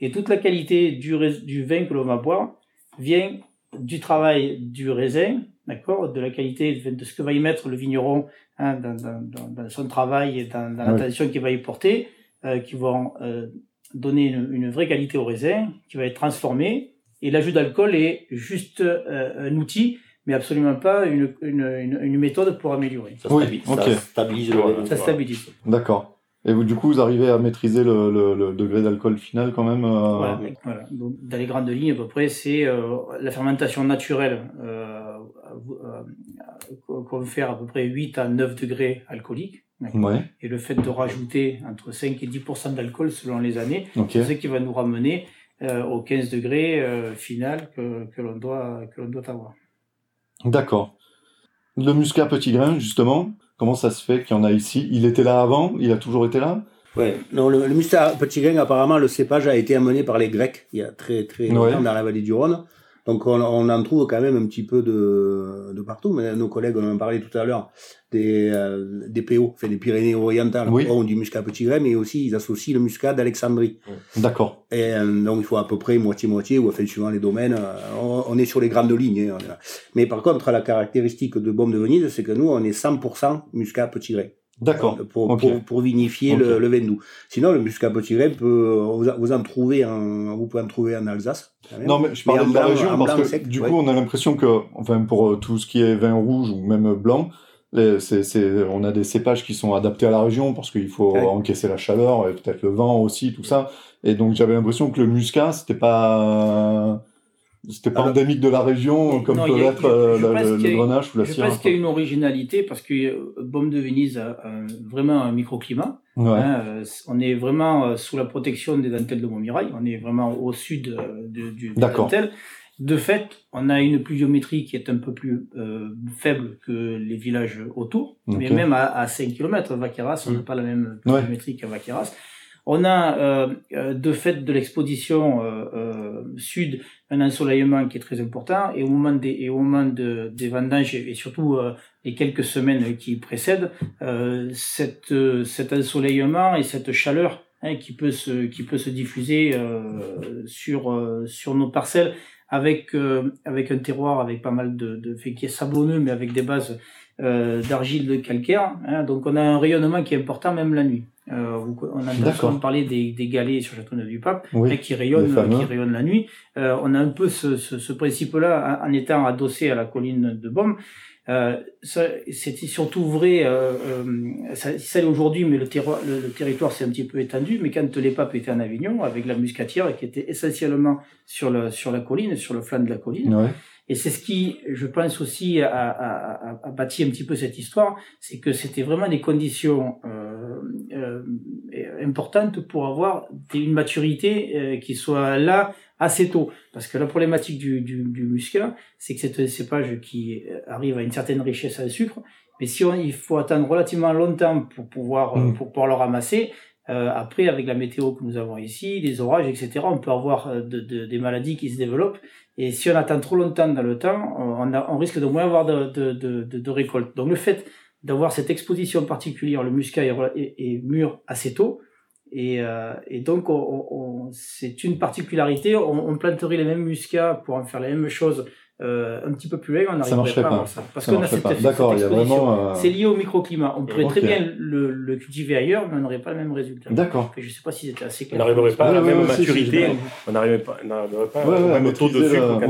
[SPEAKER 7] et toute la qualité du, du vin que l'on va boire vient du travail du raisin, d'accord, de la qualité de ce que va y mettre le vigneron hein, dans, dans- dans- son travail et dans, dans
[SPEAKER 1] Oui.
[SPEAKER 7] l'attention qu'il va y porter, euh, qui vont euh, donner une, une vraie qualité au raisin, qui va être transformé. Et l'ajout d'alcool est juste euh, un outil, mais absolument pas une, une, une, une méthode pour améliorer.
[SPEAKER 8] Ça,
[SPEAKER 1] Oui,
[SPEAKER 8] stabilise, ça stabilise le
[SPEAKER 7] Ça stabilise.
[SPEAKER 1] d'accord. Et vous, du coup, vous arrivez à maîtriser le, le, le degré d'alcool final quand même euh,
[SPEAKER 7] Voilà, voilà. Donc, dans les grandes lignes, à peu près, c'est euh, la fermentation naturelle euh, euh, qu'on fait à peu près 8 à 9 degrés alcooliques.
[SPEAKER 1] Ouais,
[SPEAKER 7] Et le fait de rajouter entre 5 et 10% d'alcool selon les années, c'est ce qui va nous ramener euh, au 15 degrés final que, que l'on doit, que l'on doit avoir.
[SPEAKER 1] d'accord. Le muscat petit grain, justement, comment ça se fait qu'il y en a ici? Il était là avant? Il a toujours été là?
[SPEAKER 8] Ouais. Non, le, le petit apparemment, le cépage a été amené par les Grecs il y a très très longtemps
[SPEAKER 1] Ouais.
[SPEAKER 8] dans la vallée du Rhône. Donc on, on en trouve quand même un petit peu de, de partout. Mais nos collègues, on en parlait tout à l'heure, des, euh, des PO, fait des Pyrénées orientales,
[SPEAKER 1] Oui.
[SPEAKER 8] ont du muscat petit grain, mais aussi ils associent le muscat d'Alexandrie.
[SPEAKER 1] D'accord.
[SPEAKER 8] Et euh, donc il faut à peu près moitié-moitié, ou enfin suivant les domaines, euh, on, on est sur les grandes lignes. hein. Mais par contre, la caractéristique de Baume de Venise, c'est que nous, on est 100% muscat petit grain.
[SPEAKER 1] D'accord.
[SPEAKER 8] Pour,
[SPEAKER 1] Ok.
[SPEAKER 8] pour, pour vinifier le, le vin doux. Sinon, le muscat petit grain, peut, vous, vous en trouvez en, vous pouvez en trouver en Alsace.
[SPEAKER 1] Non, mais je parlais
[SPEAKER 8] en
[SPEAKER 1] de la
[SPEAKER 8] blanc-
[SPEAKER 1] région parce que
[SPEAKER 8] sec,
[SPEAKER 1] du
[SPEAKER 8] ouais.
[SPEAKER 1] coup, on a l'impression que, enfin, pour euh, tout ce qui est vin rouge ou même blanc, les- on a des cépages qui sont adaptés à la région parce qu'il faut
[SPEAKER 8] Ouais.
[SPEAKER 1] encaisser la chaleur et peut-être le vent aussi, tout ça. Et donc, j'avais l'impression que le muscat, c'était pas, c'était pas
[SPEAKER 8] Alors-
[SPEAKER 1] endémique de la région comme peut l'être
[SPEAKER 7] je-
[SPEAKER 1] euh,
[SPEAKER 7] je
[SPEAKER 1] le, grenache ou la
[SPEAKER 7] Je
[SPEAKER 1] syrah.
[SPEAKER 7] pense qu'il y a une originalité parce que euh, Baume de Venise a, vraiment un microclimat.
[SPEAKER 1] Ouais.
[SPEAKER 7] Hein, euh, on est vraiment sous la protection des dentelles de Montmirail. On est vraiment au sud de, du, dentelles. De fait, on a une pluviométrie qui est un peu plus euh, faible que les villages autour. Mais même à, à 5 km, Vaqueras, on n'a pas la même
[SPEAKER 1] Ouais.
[SPEAKER 7] pluviométrie qu'à Vaqueras. On a, euh, euh, de fait de l'exposition euh, euh, sud, un ensoleillement qui est très important. Et au moment des, et au moment de, des vendanges, et surtout euh, les quelques semaines qui précèdent, cette, cet ensoleillement et cette chaleur hein, qui peut se qui peut se diffuser sur sur nos parcelles avec euh, avec un terroir avec pas mal de, de fait qui est sablonneux mais avec des bases euh, d'argile de calcaire hein, donc on a un rayonnement qui est important même la nuit euh, on a souvent parlé des, des galets sur Châteauneuf du Pape
[SPEAKER 1] Oui.
[SPEAKER 7] hein, qui rayonnent qui rayonnent la nuit euh, on a un peu ce, ce, ce principe-là en, en étant adossé à la colline de Baume. Euh, ça, c'était surtout vrai, euh, euh, ça, ça aujourd'hui, mais le, terroir- le, le territoire s'est un petit peu étendu. Mais quand les papes étaient en Avignon, avec la muscatière qui était essentiellement sur, le, sur la colline, sur le flanc de la colline,
[SPEAKER 1] Ouais.
[SPEAKER 7] Et c'est ce qui, je pense aussi, a, a, a, a bâti un petit peu cette histoire, c'est que c'était vraiment des conditions euh, euh, importantes pour avoir une maturité euh, qui soit là assez tôt. Parce que la problématique du, du, du muscat, c'est que c'est un cépage qui euh, arrive à une certaine richesse en sucre, mais si on, il faut attendre relativement longtemps pour pouvoir, euh,
[SPEAKER 1] Mm.
[SPEAKER 7] pour pouvoir le ramasser, euh, après, avec la météo que nous avons ici, les orages, etc., on peut avoir euh, de, de- des maladies qui se développent. Et si on attend trop longtemps dans le temps, on, risque de moins avoir de, de, récolte. Donc le fait d'avoir cette exposition particulière, le muscat est, mûr assez tôt. Et, euh, donc, on, on- on- c'est une particularité. On, on planterait les mêmes muscats pour en faire les mêmes choses euh, un petit peu plus loin. On n'arriverait
[SPEAKER 1] marcherait
[SPEAKER 7] pas à
[SPEAKER 1] pas.
[SPEAKER 7] avoir ça. Parce
[SPEAKER 1] Ça
[SPEAKER 7] qu'on a
[SPEAKER 1] marcherait
[SPEAKER 7] cette,
[SPEAKER 1] pas.
[SPEAKER 7] cette
[SPEAKER 1] D'accord, il y a
[SPEAKER 7] exposition.
[SPEAKER 1] vraiment. euh,
[SPEAKER 7] C'est lié au microclimat. On pourrait très
[SPEAKER 1] Ok.
[SPEAKER 7] bien le, le cultiver ailleurs, mais on n'aurait pas le même résultat.
[SPEAKER 1] D'accord.
[SPEAKER 7] Et je sais pas si c'était assez
[SPEAKER 9] On
[SPEAKER 7] clair.
[SPEAKER 9] n'arriverait pas à la même maturité, on n'arriverait pas, on pas au
[SPEAKER 1] à
[SPEAKER 9] même taux de sucre quand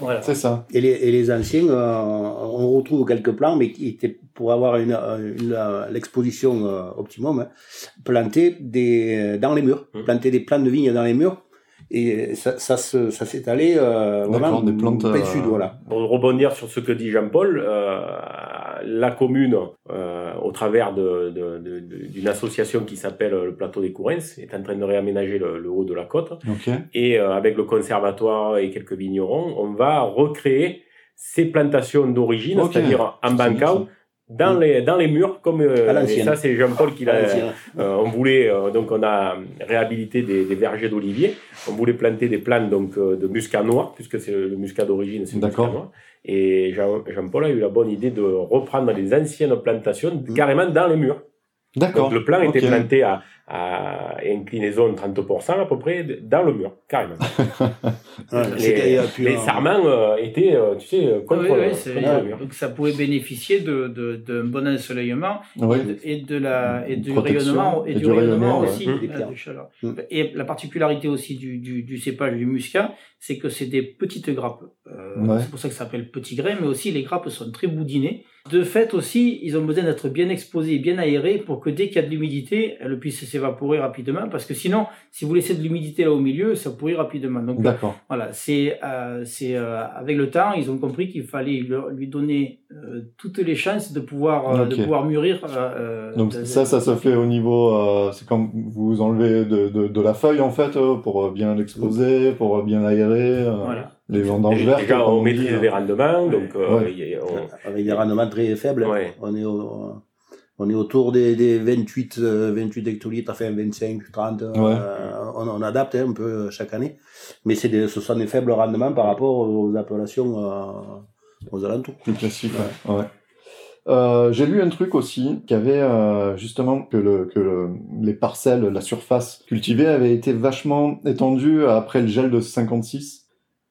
[SPEAKER 9] on le.
[SPEAKER 1] C'est ça.
[SPEAKER 8] Et les, et les anciens, euh, on retrouve quelques plants, mais qui étaient, pour avoir une, une- l'exposition euh, optimum, hein, plantés des, dans les murs,
[SPEAKER 9] Mmh.
[SPEAKER 8] planter des plants de vigne dans les murs, et ça, ça, se- ça s'est allé euh, vraiment
[SPEAKER 1] D'accord, des plantes, euh,
[SPEAKER 8] sud, voilà.
[SPEAKER 9] Pour rebondir sur ce que dit Jean-Paul, euh, la commune, euh, au travers de- de- de- de- d'une association qui s'appelle le Plateau des Courins, est en train de réaménager le, le haut de la côte.
[SPEAKER 1] Ok.
[SPEAKER 9] Et euh, avec le conservatoire et quelques vignerons, on va recréer ces plantations d'origine, c'est-à-dire en bancao, dans les, dans les murs, comme euh, et ça c'est Jean-Paul qui l'a. Euh, on voulait euh, donc on a réhabilité des, des vergers d'olivier. On voulait planter des plantes donc euh, de muscat noir puisque c'est le, muscat d'origine, c'est muscat noir. Et Jean- Jean-Paul a eu la bonne idée de reprendre les anciennes plantations carrément dans les murs.
[SPEAKER 1] D'accord.
[SPEAKER 9] Donc le plan était planté à, à inclinaison de 30% à peu près de- dans le mur, carrément.
[SPEAKER 8] Ouais,
[SPEAKER 9] les les sarments euh, étaient, euh, tu sais, euh, contre,
[SPEAKER 7] Oui, oui,
[SPEAKER 9] le-
[SPEAKER 7] c'est-
[SPEAKER 9] contre le mur.
[SPEAKER 7] donc ça pouvait bénéficier de, de, d'un bon ensoleillement et, de, et de la et du rayonnement et,
[SPEAKER 1] et
[SPEAKER 7] du,
[SPEAKER 1] du
[SPEAKER 7] rayonnement
[SPEAKER 1] rayonnement,
[SPEAKER 7] aussi
[SPEAKER 8] ouais.
[SPEAKER 7] euh,
[SPEAKER 8] Des clairs.
[SPEAKER 7] de chaleur.
[SPEAKER 8] Mm.
[SPEAKER 7] Et la particularité aussi du, du, du cépage du muscat, c'est que c'est des petites grappes. Euh,
[SPEAKER 1] Ouais.
[SPEAKER 7] C'est pour ça que ça s'appelle petit grain, mais aussi les grappes sont très boudinées. De fait aussi, ils ont besoin d'être bien exposés et bien aérés pour que dès qu'il y a de l'humidité, elles puissent s'évaporer rapidement. Parce que sinon, si vous laissez de l'humidité là au milieu, ça pourrit rapidement. Donc
[SPEAKER 1] D'accord.
[SPEAKER 7] voilà, c'est euh, c'est euh, avec le temps, ils ont compris qu'il fallait leur- lui donner euh, toutes les chances de pouvoir de pouvoir mûrir.
[SPEAKER 1] Donc ça, ça se fait au niveau, euh, c'est quand vous enlevez de, de, de la feuille en fait pour bien l'exposer, pour bien aérer,
[SPEAKER 7] Voilà.
[SPEAKER 1] Les vendanges vertes.
[SPEAKER 9] on maîtrise
[SPEAKER 1] euh.
[SPEAKER 9] les rendements, donc euh,
[SPEAKER 1] Ouais.
[SPEAKER 9] a- on-
[SPEAKER 8] avec des rendements très faibles.
[SPEAKER 9] Ouais.
[SPEAKER 8] On est au- on est autour des, des 28, euh, 28 hectolitres, enfin 25, 30. euh,
[SPEAKER 1] Ouais.
[SPEAKER 8] on, on adapte hein, un peu chaque année. Mais c'est des, ce sont des faibles rendements par rapport aux appellations euh, aux alentours.
[SPEAKER 1] Plus classique, ouais. ouais. Euh, j'ai lu un truc aussi qui avait euh, justement que, le, que le- les parcelles, la surface cultivée avait été vachement étendue après le gel de 56,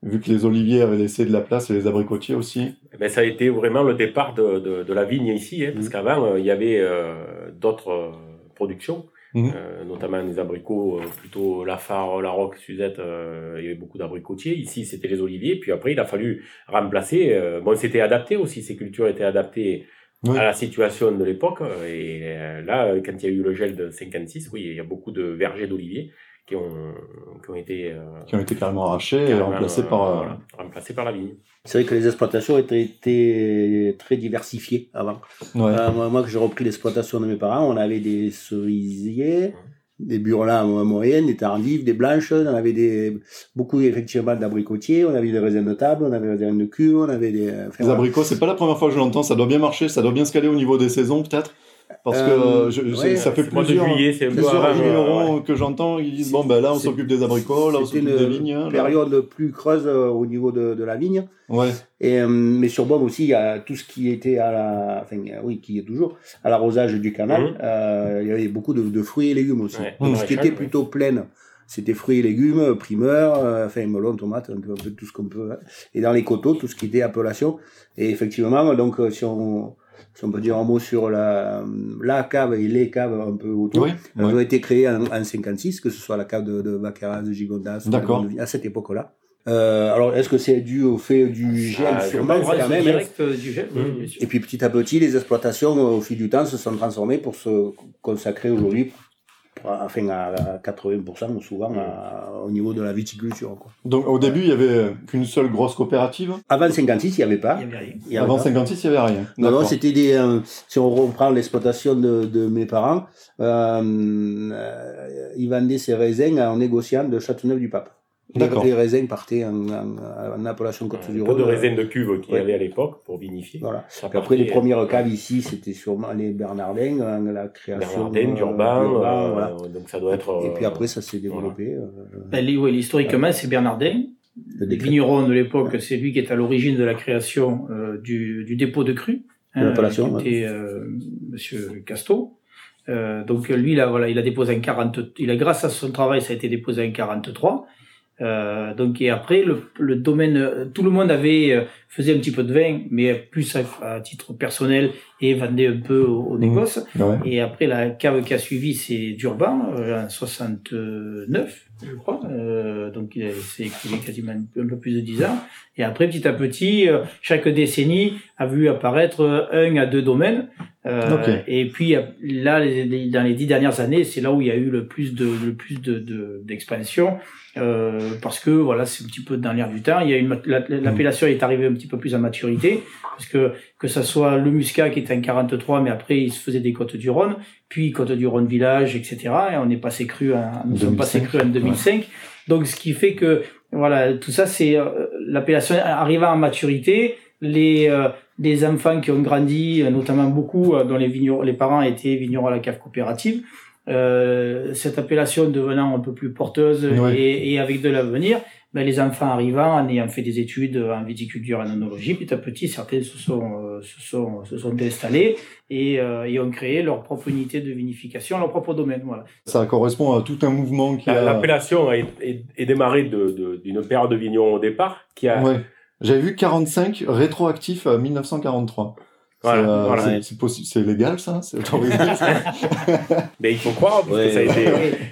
[SPEAKER 1] vu que les oliviers avaient laissé de la place et les abricotiers aussi.
[SPEAKER 9] ben, ça a été vraiment le départ de, de, de la vigne ici, hein, parce
[SPEAKER 8] Mhm.
[SPEAKER 9] qu'avant, euh, il y avait euh, d'autres euh, productions,
[SPEAKER 1] Mhm.
[SPEAKER 9] euh, notamment des abricots, euh, plutôt la Phare, la Roque, Suzette, euh, il y avait beaucoup d'abricotiers. Ici, c'était les oliviers, puis après, il a fallu remplacer. euh, bon, c'était adapté aussi, ces cultures étaient adaptées
[SPEAKER 1] Oui.
[SPEAKER 9] à la situation de l'époque. Et là, quand il y a eu le gel de 56, oui, il y a beaucoup de vergers d'oliviers qui ont, qui ont été euh,
[SPEAKER 1] qui ont été carrément arrachés et remplacés
[SPEAKER 9] euh,
[SPEAKER 1] par... euh,
[SPEAKER 9] voilà, remplacés par la vigne.
[SPEAKER 8] C'est vrai que les exploitations étaient, étaient très diversifiées avant.
[SPEAKER 1] ouais.
[SPEAKER 8] Euh, moi, moi, que j'ai repris l'exploitation de mes parents, on avait des cerisiers, des burlins à moyenne, des tardives, des blanches, on avait des, beaucoup effectivement d'abricotiers, on avait des raisins de table, on avait des raisins de cul, on avait des... enfin,
[SPEAKER 1] Les
[SPEAKER 8] voilà.
[SPEAKER 1] abricots, c'est pas la première fois que je l'entends, ça doit bien marcher, ça doit bien se caler au niveau des saisons peut-être parce que
[SPEAKER 8] Euh,
[SPEAKER 1] je-
[SPEAKER 8] ouais,
[SPEAKER 1] c'est- ça fait plusieurs,
[SPEAKER 9] juillet, c'est un peu
[SPEAKER 1] plusieurs
[SPEAKER 9] euh,
[SPEAKER 1] vignerons
[SPEAKER 9] ouais.
[SPEAKER 1] que j'entends, ils disent bon ben là on s'occupe des abricots, là on s'occupe des
[SPEAKER 8] une
[SPEAKER 1] vignes. hein, là.
[SPEAKER 8] période plus creuse euh, au niveau de, de la vigne.
[SPEAKER 1] Ouais,
[SPEAKER 8] Et, euh, mais sur Beaume aussi, il y a tout ce qui était à la, enfin, oui, qui est toujours à l'arrosage du canal. Euh, il y avait beaucoup de, de fruits et légumes aussi.
[SPEAKER 9] Ouais,
[SPEAKER 8] Donc,
[SPEAKER 9] le
[SPEAKER 8] ce qui était
[SPEAKER 9] ouais.
[SPEAKER 8] plutôt pleine, c'était fruits et légumes, primeurs, euh, enfin, melon, tomate, un peu, un peu tout ce qu'on peut. hein. Et dans les coteaux, tout ce qui était appellation. Et effectivement, donc, euh, si on, si on peut dire un mot sur la, la cave et les caves un peu autour,
[SPEAKER 1] oui,
[SPEAKER 8] elles
[SPEAKER 1] ouais.
[SPEAKER 8] ont été créées en, en 56, que ce soit la cave de, de Baccarat, de Gigondas, à cette époque-là. Euh, alors, est-ce que c'est dû au fait du gel
[SPEAKER 9] Ah,
[SPEAKER 8] sûrement, quand même, hein.
[SPEAKER 7] direct euh, du gel, oui, sûr.
[SPEAKER 8] Et puis petit à petit, les exploitations, euh, au fil du temps, se sont transformées pour se consacrer aujourd'hui, enfin à 80% souvent à- au niveau de la viticulture. Quoi.
[SPEAKER 1] Donc au début il y avait qu'une seule grosse coopérative?
[SPEAKER 8] Avant 56, il n'y avait pas.
[SPEAKER 7] Il y avait rien.
[SPEAKER 8] Il y avait
[SPEAKER 1] Avant
[SPEAKER 8] pas.
[SPEAKER 1] 56 il y avait rien.
[SPEAKER 8] Non, non, c'était des. euh, si on reprend l'exploitation de, de mes parents, euh, euh, ils vendaient ces raisins en négociant de Châteauneuf-du-Pape. Les,
[SPEAKER 1] D'accord.
[SPEAKER 8] les raisins partaient en, en, en appellation Côte du
[SPEAKER 9] Un peu
[SPEAKER 8] Rhône.
[SPEAKER 9] de raisins de cuve qu'il y
[SPEAKER 8] Ouais.
[SPEAKER 9] avait à l'époque pour vinifier.
[SPEAKER 8] Voilà. Après, les premières caves ici, c'était sûrement les Bernardins, hein, la création.
[SPEAKER 9] Bernardin,
[SPEAKER 8] euh,
[SPEAKER 9] Durban,
[SPEAKER 8] Durban,
[SPEAKER 9] euh,
[SPEAKER 8] voilà.
[SPEAKER 9] donc ça doit être.
[SPEAKER 8] Et
[SPEAKER 9] euh,
[SPEAKER 8] puis après, ça s'est développé. euh,
[SPEAKER 7] Ben, li- oui, historiquement, c'est Bernardin.
[SPEAKER 8] le
[SPEAKER 7] vigneron de l'époque, c'est lui qui est à l'origine de la création euh, du, du dépôt de cru.
[SPEAKER 8] De l'appellation,
[SPEAKER 7] qui était euh, Monsieur Casto. Euh, donc lui, là, voilà, il a déposé en 40. Il a, grâce à son travail, ça a été déposé en 43. Euh, donc et après le, le domaine, euh, tout le monde avait euh, faisait un petit peu de vin, mais plus à, à titre personnel et vendait un peu au, au
[SPEAKER 1] Mhm.
[SPEAKER 7] négoce.
[SPEAKER 1] Ouais.
[SPEAKER 7] Et après, la cave qui a suivi, c'est Durban, en 69, je crois. Euh, donc, il a- c'est écoulé quasiment un peu plus de 10 ans. Et après, petit à petit, euh, chaque décennie a vu apparaître un à deux domaines. Euh,
[SPEAKER 1] Ok.
[SPEAKER 7] Et puis, là, les- les- dans les dix dernières années, c'est là où il y a eu le plus de, le plus de, de- d'expansion. Euh, parce que, voilà, c'est un petit peu dans l'air du temps. Il y a une, la- l'appellation est arrivée un petit peu plus à maturité. Parce que, que ça soit le Muscat qui était en 43, mais après, il se faisait des côtes du Rhône puis Côte du Rhône Village, etc. Et on est passé cru, en, nous sommes
[SPEAKER 1] 2005,
[SPEAKER 7] passés cru en 2005. Donc, ce qui fait que, voilà, tout ça, c'est euh, l'appellation arrivant à maturité les euh, des enfants qui ont grandi, notamment beaucoup, euh, dont les vignerons, les parents étaient vignerons à la cave coopérative. Euh, cette appellation devenant un peu plus porteuse
[SPEAKER 1] Ouais.
[SPEAKER 7] et, et avec de l'avenir, ben, les enfants arrivant en ayant fait des études en viticulture et en onologie, petit à petit, certains se sont, euh, se sont, se sont installés et, euh, et ont créé leur propre unité de vinification, leur propre domaine. Voilà.
[SPEAKER 1] Ça correspond à tout un mouvement qui a.
[SPEAKER 9] L'appellation est, est, est démarrée de- de- d'une paire de vignerons au départ qui a,
[SPEAKER 1] Ouais. J'avais vu 45 rétroactif à 1943.
[SPEAKER 9] Voilà,
[SPEAKER 1] c'est, euh,
[SPEAKER 9] voilà.
[SPEAKER 1] c'est- c'est possi- c'est légal ça C'est autorisé
[SPEAKER 9] Mais il faut croire, parce
[SPEAKER 8] Ouais,
[SPEAKER 9] que ça a été.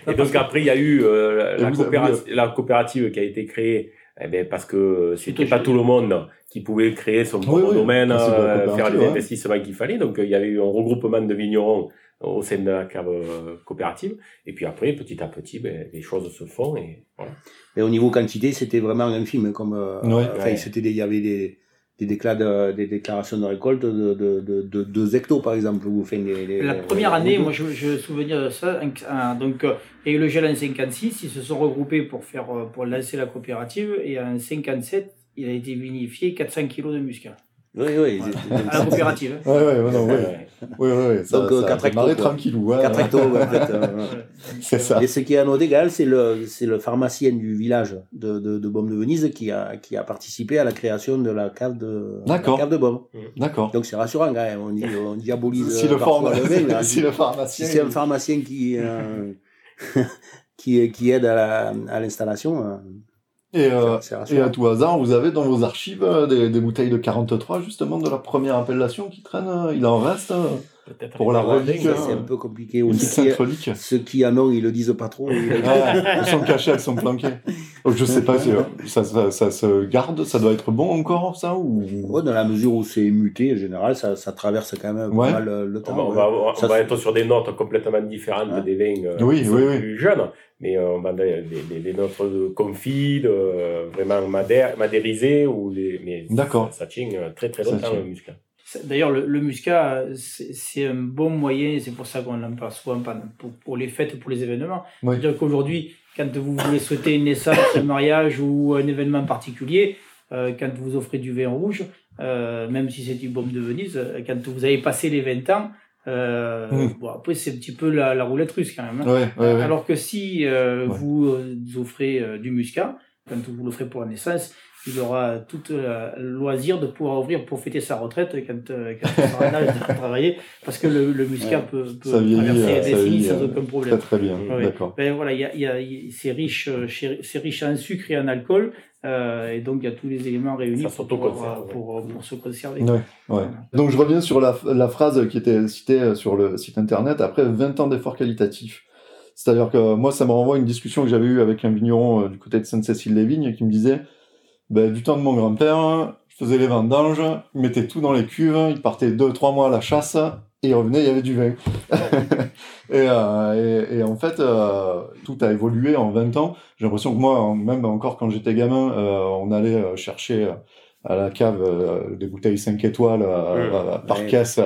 [SPEAKER 7] Et
[SPEAKER 9] Et donc après, il y a eu euh, la, coopérative, la coopérative qui a été créée, eh ben, parce que c'était pas tout le monde qui pouvait créer son propre
[SPEAKER 1] oui,
[SPEAKER 9] domaine,
[SPEAKER 1] la
[SPEAKER 9] euh, faire les
[SPEAKER 1] ouais.
[SPEAKER 9] investissements qu'il fallait. Donc euh, il y avait eu un regroupement de vignerons au sein de la cave euh, coopérative. Et puis après, petit à petit, ben, les choses se font. Et voilà.
[SPEAKER 8] Et au niveau quantité, c'était vraiment infime. Comme, euh,
[SPEAKER 1] Ouais.
[SPEAKER 8] enfin,
[SPEAKER 9] Ouais.
[SPEAKER 8] c'était des- il y avait des, des, déclats de- des déclarations de récolte de, de, de, de 2 hectos, par exemple. Où, enfin, les, les-
[SPEAKER 7] La première année, moi je, je me souviens de ça. un- un- donc, il y a eu le gel en 56, ils se sont regroupés pour faire euh, pour lancer la coopérative et en 57, il a été vinifié 400 kilos de muscat
[SPEAKER 8] Oui, oui.
[SPEAKER 7] à la coopérative. hein.
[SPEAKER 1] Ouais, ouais, non, ouais.
[SPEAKER 9] Ouais.
[SPEAKER 1] Ouais, ouais, ouais, ça,
[SPEAKER 8] Donc, euh,
[SPEAKER 1] ça a
[SPEAKER 8] quatre
[SPEAKER 1] démarré
[SPEAKER 8] hectos,
[SPEAKER 1] tranquillou. Ouais,
[SPEAKER 8] 4
[SPEAKER 1] ouais.
[SPEAKER 8] hectos, en fait. euh,
[SPEAKER 1] C'est ça.
[SPEAKER 8] Et ce qui est à noter égal, c'est le, c'est le pharmacien du village de, de, de Baume de Venise qui a, qui a participé à la création de la cave de,
[SPEAKER 1] D'accord.
[SPEAKER 8] la cave de Baume.
[SPEAKER 1] D'accord.
[SPEAKER 8] Donc c'est rassurant quand même, on, diabolise
[SPEAKER 1] Si le,
[SPEAKER 8] parfois
[SPEAKER 1] pharma-
[SPEAKER 8] le vin, là.
[SPEAKER 1] si le
[SPEAKER 8] Si
[SPEAKER 1] pharmacien.
[SPEAKER 8] c'est un pharmacien qui, euh, qui, qui aide à la- à l'installation, euh,
[SPEAKER 1] Et, euh, et à tout hasard, vous avez dans vos archives euh, des, des bouteilles de 43, justement, de la première appellation qui traîne. euh, Il en reste euh, Pour la relique,
[SPEAKER 8] c'est un peu compliqué aussi. Ceux qui en ont, ils le disent pas trop. Ils-
[SPEAKER 1] Ah, elles sont cachées, elles sont planquées. Donc, je sais pas si euh, ça, ça, ça se garde, ça doit être bon encore, ça ou?
[SPEAKER 8] Ouais, dans la mesure où c'est muté, en général, ça, ça traverse quand même
[SPEAKER 1] Ouais.
[SPEAKER 8] pas mal le, le
[SPEAKER 9] On
[SPEAKER 8] temps.
[SPEAKER 9] va, on va, on être sur des notes complètement différentes
[SPEAKER 8] Ouais.
[SPEAKER 9] des vins euh,
[SPEAKER 1] Oui, oui, oui.
[SPEAKER 9] plus jeunes, mais euh, on va des, des, des notes de confit, de, euh, vraiment madère, madérisées, ou des, mais
[SPEAKER 1] D'accord.
[SPEAKER 9] ça, ça tient euh, très très longtemps le muscat.
[SPEAKER 7] D'ailleurs, le, le muscat, c'est c'est un bon moyen, et c'est pour ça qu'on l'emploie souvent pendant- pour, pour les fêtes, pour les événements.
[SPEAKER 1] Oui.
[SPEAKER 7] C'est-à-dire qu'aujourd'hui, quand vous voulez souhaiter une naissance, un mariage ou un événement particulier, euh, quand vous offrez du vin rouge, euh, même si c'est du baume de Venise, euh, quand vous avez passé les 20 ans, euh,
[SPEAKER 1] Mm.
[SPEAKER 7] bon, après c'est un petit peu la, la roulette russe quand même. hein.
[SPEAKER 1] Ouais, ouais, ouais.
[SPEAKER 7] Alors que si euh,
[SPEAKER 1] Ouais.
[SPEAKER 7] vous euh, offrez euh, du muscat, quand vous l'offrez pour la naissance, il aura tout euh, le loisir de pouvoir ouvrir pour fêter sa retraite quand, euh, quand il sera en âge de travailler, parce que le, le muscat peut, peut
[SPEAKER 1] Ça
[SPEAKER 7] traverser
[SPEAKER 1] euh,
[SPEAKER 7] les
[SPEAKER 1] ça
[SPEAKER 7] décennies
[SPEAKER 1] vieillit,
[SPEAKER 7] sans
[SPEAKER 1] euh,
[SPEAKER 7] aucun
[SPEAKER 1] Très
[SPEAKER 7] problème.
[SPEAKER 1] très bien,
[SPEAKER 7] Ouais.
[SPEAKER 1] d'accord.
[SPEAKER 7] Ben voilà, il y a, y a, il- c'est riche, euh, c'est riche en sucre et en alcool, euh, et donc il y a tous les éléments réunis pour,
[SPEAKER 9] s'auto-conserve,
[SPEAKER 7] pouvoir- pour, pour se conserver.
[SPEAKER 1] Ouais, ouais. Donc je reviens sur la, la phrase qui était citée euh, sur le site internet après 20 ans d'efforts qualitatifs. C'est-à-dire que moi, ça me renvoie à une discussion que j'avais eue avec un vigneron euh, du côté de Sainte-Cécile-les-Vignes qui me disait ben, du temps de mon grand-père, je faisais les vendanges, il mettait tout dans les cuves, il partait deux, trois mois à la chasse et il revenait, il y avait du vin. et, euh, et, et en fait, euh, tout a évolué en 20 ans. J'ai l'impression que moi, même encore quand j'étais gamin, euh, on allait chercher à la cave des bouteilles 5 étoiles
[SPEAKER 9] Mmh.
[SPEAKER 1] par
[SPEAKER 8] Ouais.
[SPEAKER 1] caisse.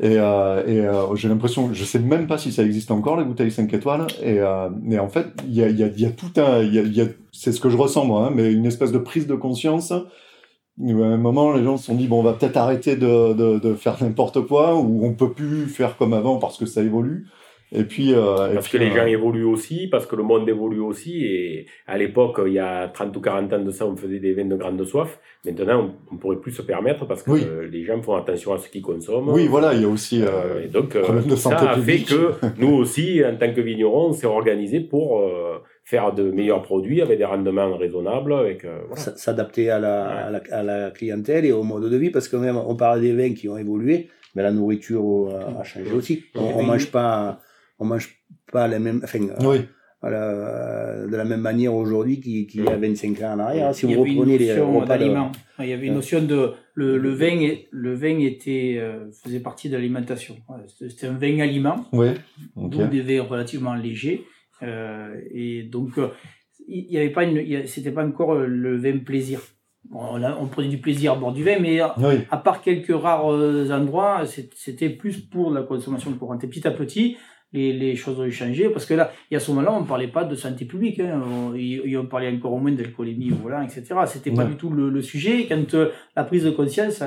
[SPEAKER 1] et et j'ai l'impression, je sais même pas si ça existe encore les bouteilles 5 étoiles. Et, en fait, il y a, il y, a, il y a tout un, y a, c'est ce que je ressens moi, hein, mais une espèce de prise de conscience. À un moment, les gens se sont dit bon, on va peut-être arrêter de, de, de faire n'importe quoi, ou on peut plus faire comme avant parce que ça évolue. Et puis, euh, et
[SPEAKER 9] Parce
[SPEAKER 1] puis,
[SPEAKER 9] que les
[SPEAKER 1] euh,
[SPEAKER 9] gens évoluent aussi, parce que le monde évolue aussi. Et à l'époque, il y a 30 ou 40 ans de ça, on faisait des vins de grande soif. Maintenant, on ne pourrait plus se permettre parce que
[SPEAKER 1] Oui.
[SPEAKER 9] les gens font attention à ce qu'ils consomment.
[SPEAKER 1] oui, voilà, il y a aussi.
[SPEAKER 9] Euh,
[SPEAKER 1] Euh,
[SPEAKER 9] et donc, euh,
[SPEAKER 1] problème de
[SPEAKER 9] ça
[SPEAKER 1] santé
[SPEAKER 9] a
[SPEAKER 1] publique.
[SPEAKER 9] fait que nous aussi, en tant que vignerons, on s'est organisé pour euh, faire de meilleurs produits avec des rendements raisonnables. Avec, euh, voilà.
[SPEAKER 8] s'adapter à la, à, la, à la clientèle et au mode de vie, parce que même on parle des vins qui ont évolué, mais la nourriture euh, a changé aussi. On, on mange pas, on mange pas la même, enfin, euh,
[SPEAKER 1] oui,
[SPEAKER 8] voilà, euh, de la même manière aujourd'hui qu'il qu'il y a 25 ans en arrière. Si
[SPEAKER 7] il y
[SPEAKER 8] vous
[SPEAKER 7] avait une
[SPEAKER 8] reprenez les
[SPEAKER 7] notion
[SPEAKER 8] repas de-
[SPEAKER 7] d'aliment. Il y avait une notion de le, le vin et le vin était euh, faisait partie de l'alimentation. C'était un vin aliment,
[SPEAKER 1] oui.
[SPEAKER 7] D'où des vins relativement légers. Euh, et donc euh, il y avait pas une, c'était pas encore euh, le vin plaisir. On, a- on prenait du plaisir à boire du vin, mais
[SPEAKER 1] Oui,
[SPEAKER 7] à part quelques rares endroits, c'était plus pour la consommation courante. Et petit à petit, les, les choses ont changé parce que là, il y a ce moment-là, on parlait pas de santé publique, hein, on, et- et on parlait encore moins d'alcoolémie au volant, etc. C'était pas
[SPEAKER 1] Ouais.
[SPEAKER 7] du tout le, le sujet. Quand euh, la prise de conscience,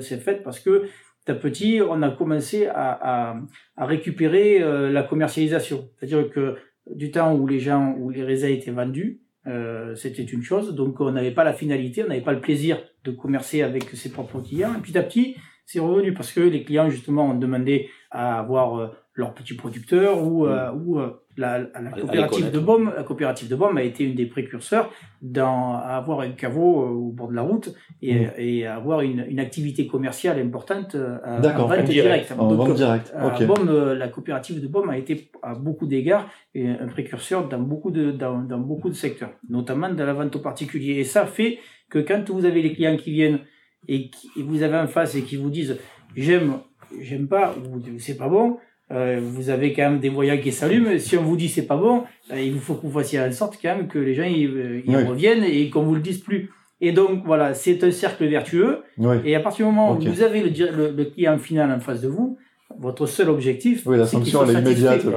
[SPEAKER 7] s'est faite parce que petit à petit, on a commencé à, à, à récupérer euh, la commercialisation. C'est-à-dire que du temps où les gens, où les raisins étaient vendus, euh, c'était une chose. Donc on n'avait pas la finalité, on n'avait pas le plaisir de commercer avec ses propres clients. Et petit à petit, c'est revenu parce que les clients justement ont demandé à avoir euh, leur petit producteur ou, euh, ou la, la coopérative de Baume. La coopérative de Baume a été une des précurseurs dans à avoir un caveau euh, au bord de la route et, et à avoir une, une activité commerciale importante euh, à, en vente
[SPEAKER 9] En direct.
[SPEAKER 7] directe.
[SPEAKER 1] En vente directe.
[SPEAKER 7] Baume, la coopérative de Baume a été à beaucoup d'égards un précurseur dans beaucoup de dans, dans beaucoup de secteurs, notamment dans la vente aux particuliers. Et ça fait que quand vous avez les clients qui viennent et, qui, et vous avez en face et qui vous disent j'aime j'aime pas ou c'est pas bon, euh, vous avez quand même des voyants qui s'allument. Si on vous dit c'est pas bon, euh, il faut que vous fassiez en sorte quand même que les gens
[SPEAKER 1] Oui.
[SPEAKER 7] reviennent et qu'on vous le dise plus. Et donc voilà, c'est un cercle vertueux.
[SPEAKER 1] Oui.
[SPEAKER 7] Et à partir du moment où vous avez le, le, le client final en face de vous, votre seul objectif,
[SPEAKER 1] Oui, la sanction, elle est immédiate. Ouais,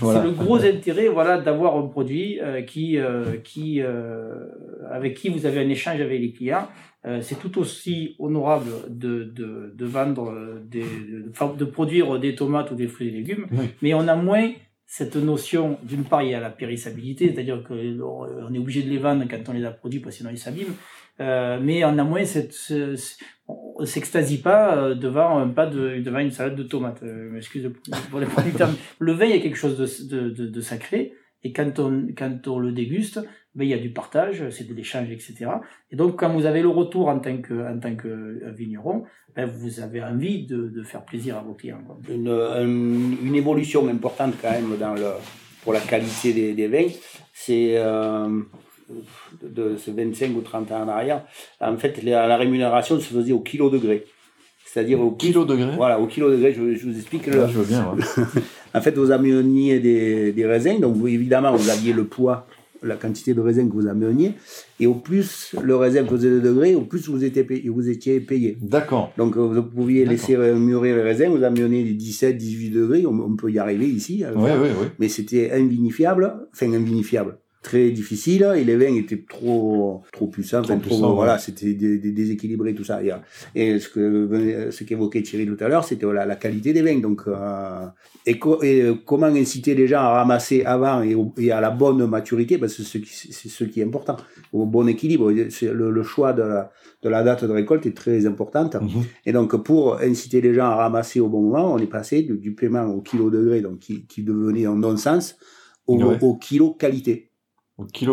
[SPEAKER 1] voilà.
[SPEAKER 7] C'est le gros intérêt, voilà, d'avoir un produit euh, qui, euh, qui, euh, avec qui vous avez un échange avec les clients. C'est tout aussi honorable de, de, de vendre des, de, produire des tomates ou des fruits et légumes,
[SPEAKER 1] Oui.
[SPEAKER 7] mais on a moins cette notion, d'une part, il y a la périssabilité, c'est-à-dire qu'on est obligé de les vendre quand on les a produits, parce que sinon ils s'abîment. Euh, mais a moins on s'extasie pas euh, devant un pas de, devant une salade de tomates. Euh, m'excuse pour les producteurs. Le vin, il y a quelque chose de, de, sacré. Et quand on, quand on le déguste, ben, il y a du partage, c'est de l'échange, etc. Et donc, quand vous avez le retour en tant que, en tant que euh, vigneron, ben, vous avez envie de, de faire plaisir à vos clients. quoi.
[SPEAKER 8] une, un- une évolution importante quand même dans le, pour la qualité des, des vins, c'est euh, de, ce 25 ou 30 ans en arrière. En fait, la, la rémunération se faisait au kilo degré. C'est-à-dire au
[SPEAKER 1] Kilo degré
[SPEAKER 8] Voilà, au kilo degré, je, je vous explique. le-
[SPEAKER 1] Ouais, Je veux bien. ouais.
[SPEAKER 8] en fait, vous ameniez des, des raisins, donc vous, évidemment, vous aviez le poids, la quantité de raisins que vous ameniez, et au plus le raisin faisait de degrés, au plus vous étiez payé. Vous étiez payé.
[SPEAKER 1] D'accord.
[SPEAKER 8] Donc euh, vous pouviez laisser euh, mûrir les raisins, vous amenez des 17, 18 degrés, on, on peut y arriver ici. le
[SPEAKER 1] Oui, oui, oui.
[SPEAKER 8] Mais c'était invinifiable, enfin invinifiable. Très difficile, et les vins étaient trop, trop puissants,
[SPEAKER 1] Trop ouais.
[SPEAKER 8] voilà, c'était dé- dé- déséquilibré, tout ça. Et, ce que, ce qu'évoquait Thierry tout à l'heure, c'était voilà, la qualité des vins. Donc, euh, et, co- et, euh, comment inciter les gens à ramasser avant et, au- et à la bonne maturité, parce que c'est ce qui, c'est ce qui est important, au bon équilibre. Le, le choix de la, de la date de récolte est très importante.
[SPEAKER 1] Mhm.
[SPEAKER 8] Et donc, pour inciter les gens à ramasser au bon moment, on est passé du, du paiement au kilo degré, donc qui, qui devenait un non-sens, au,
[SPEAKER 1] Ouais.
[SPEAKER 8] au kilo qualité.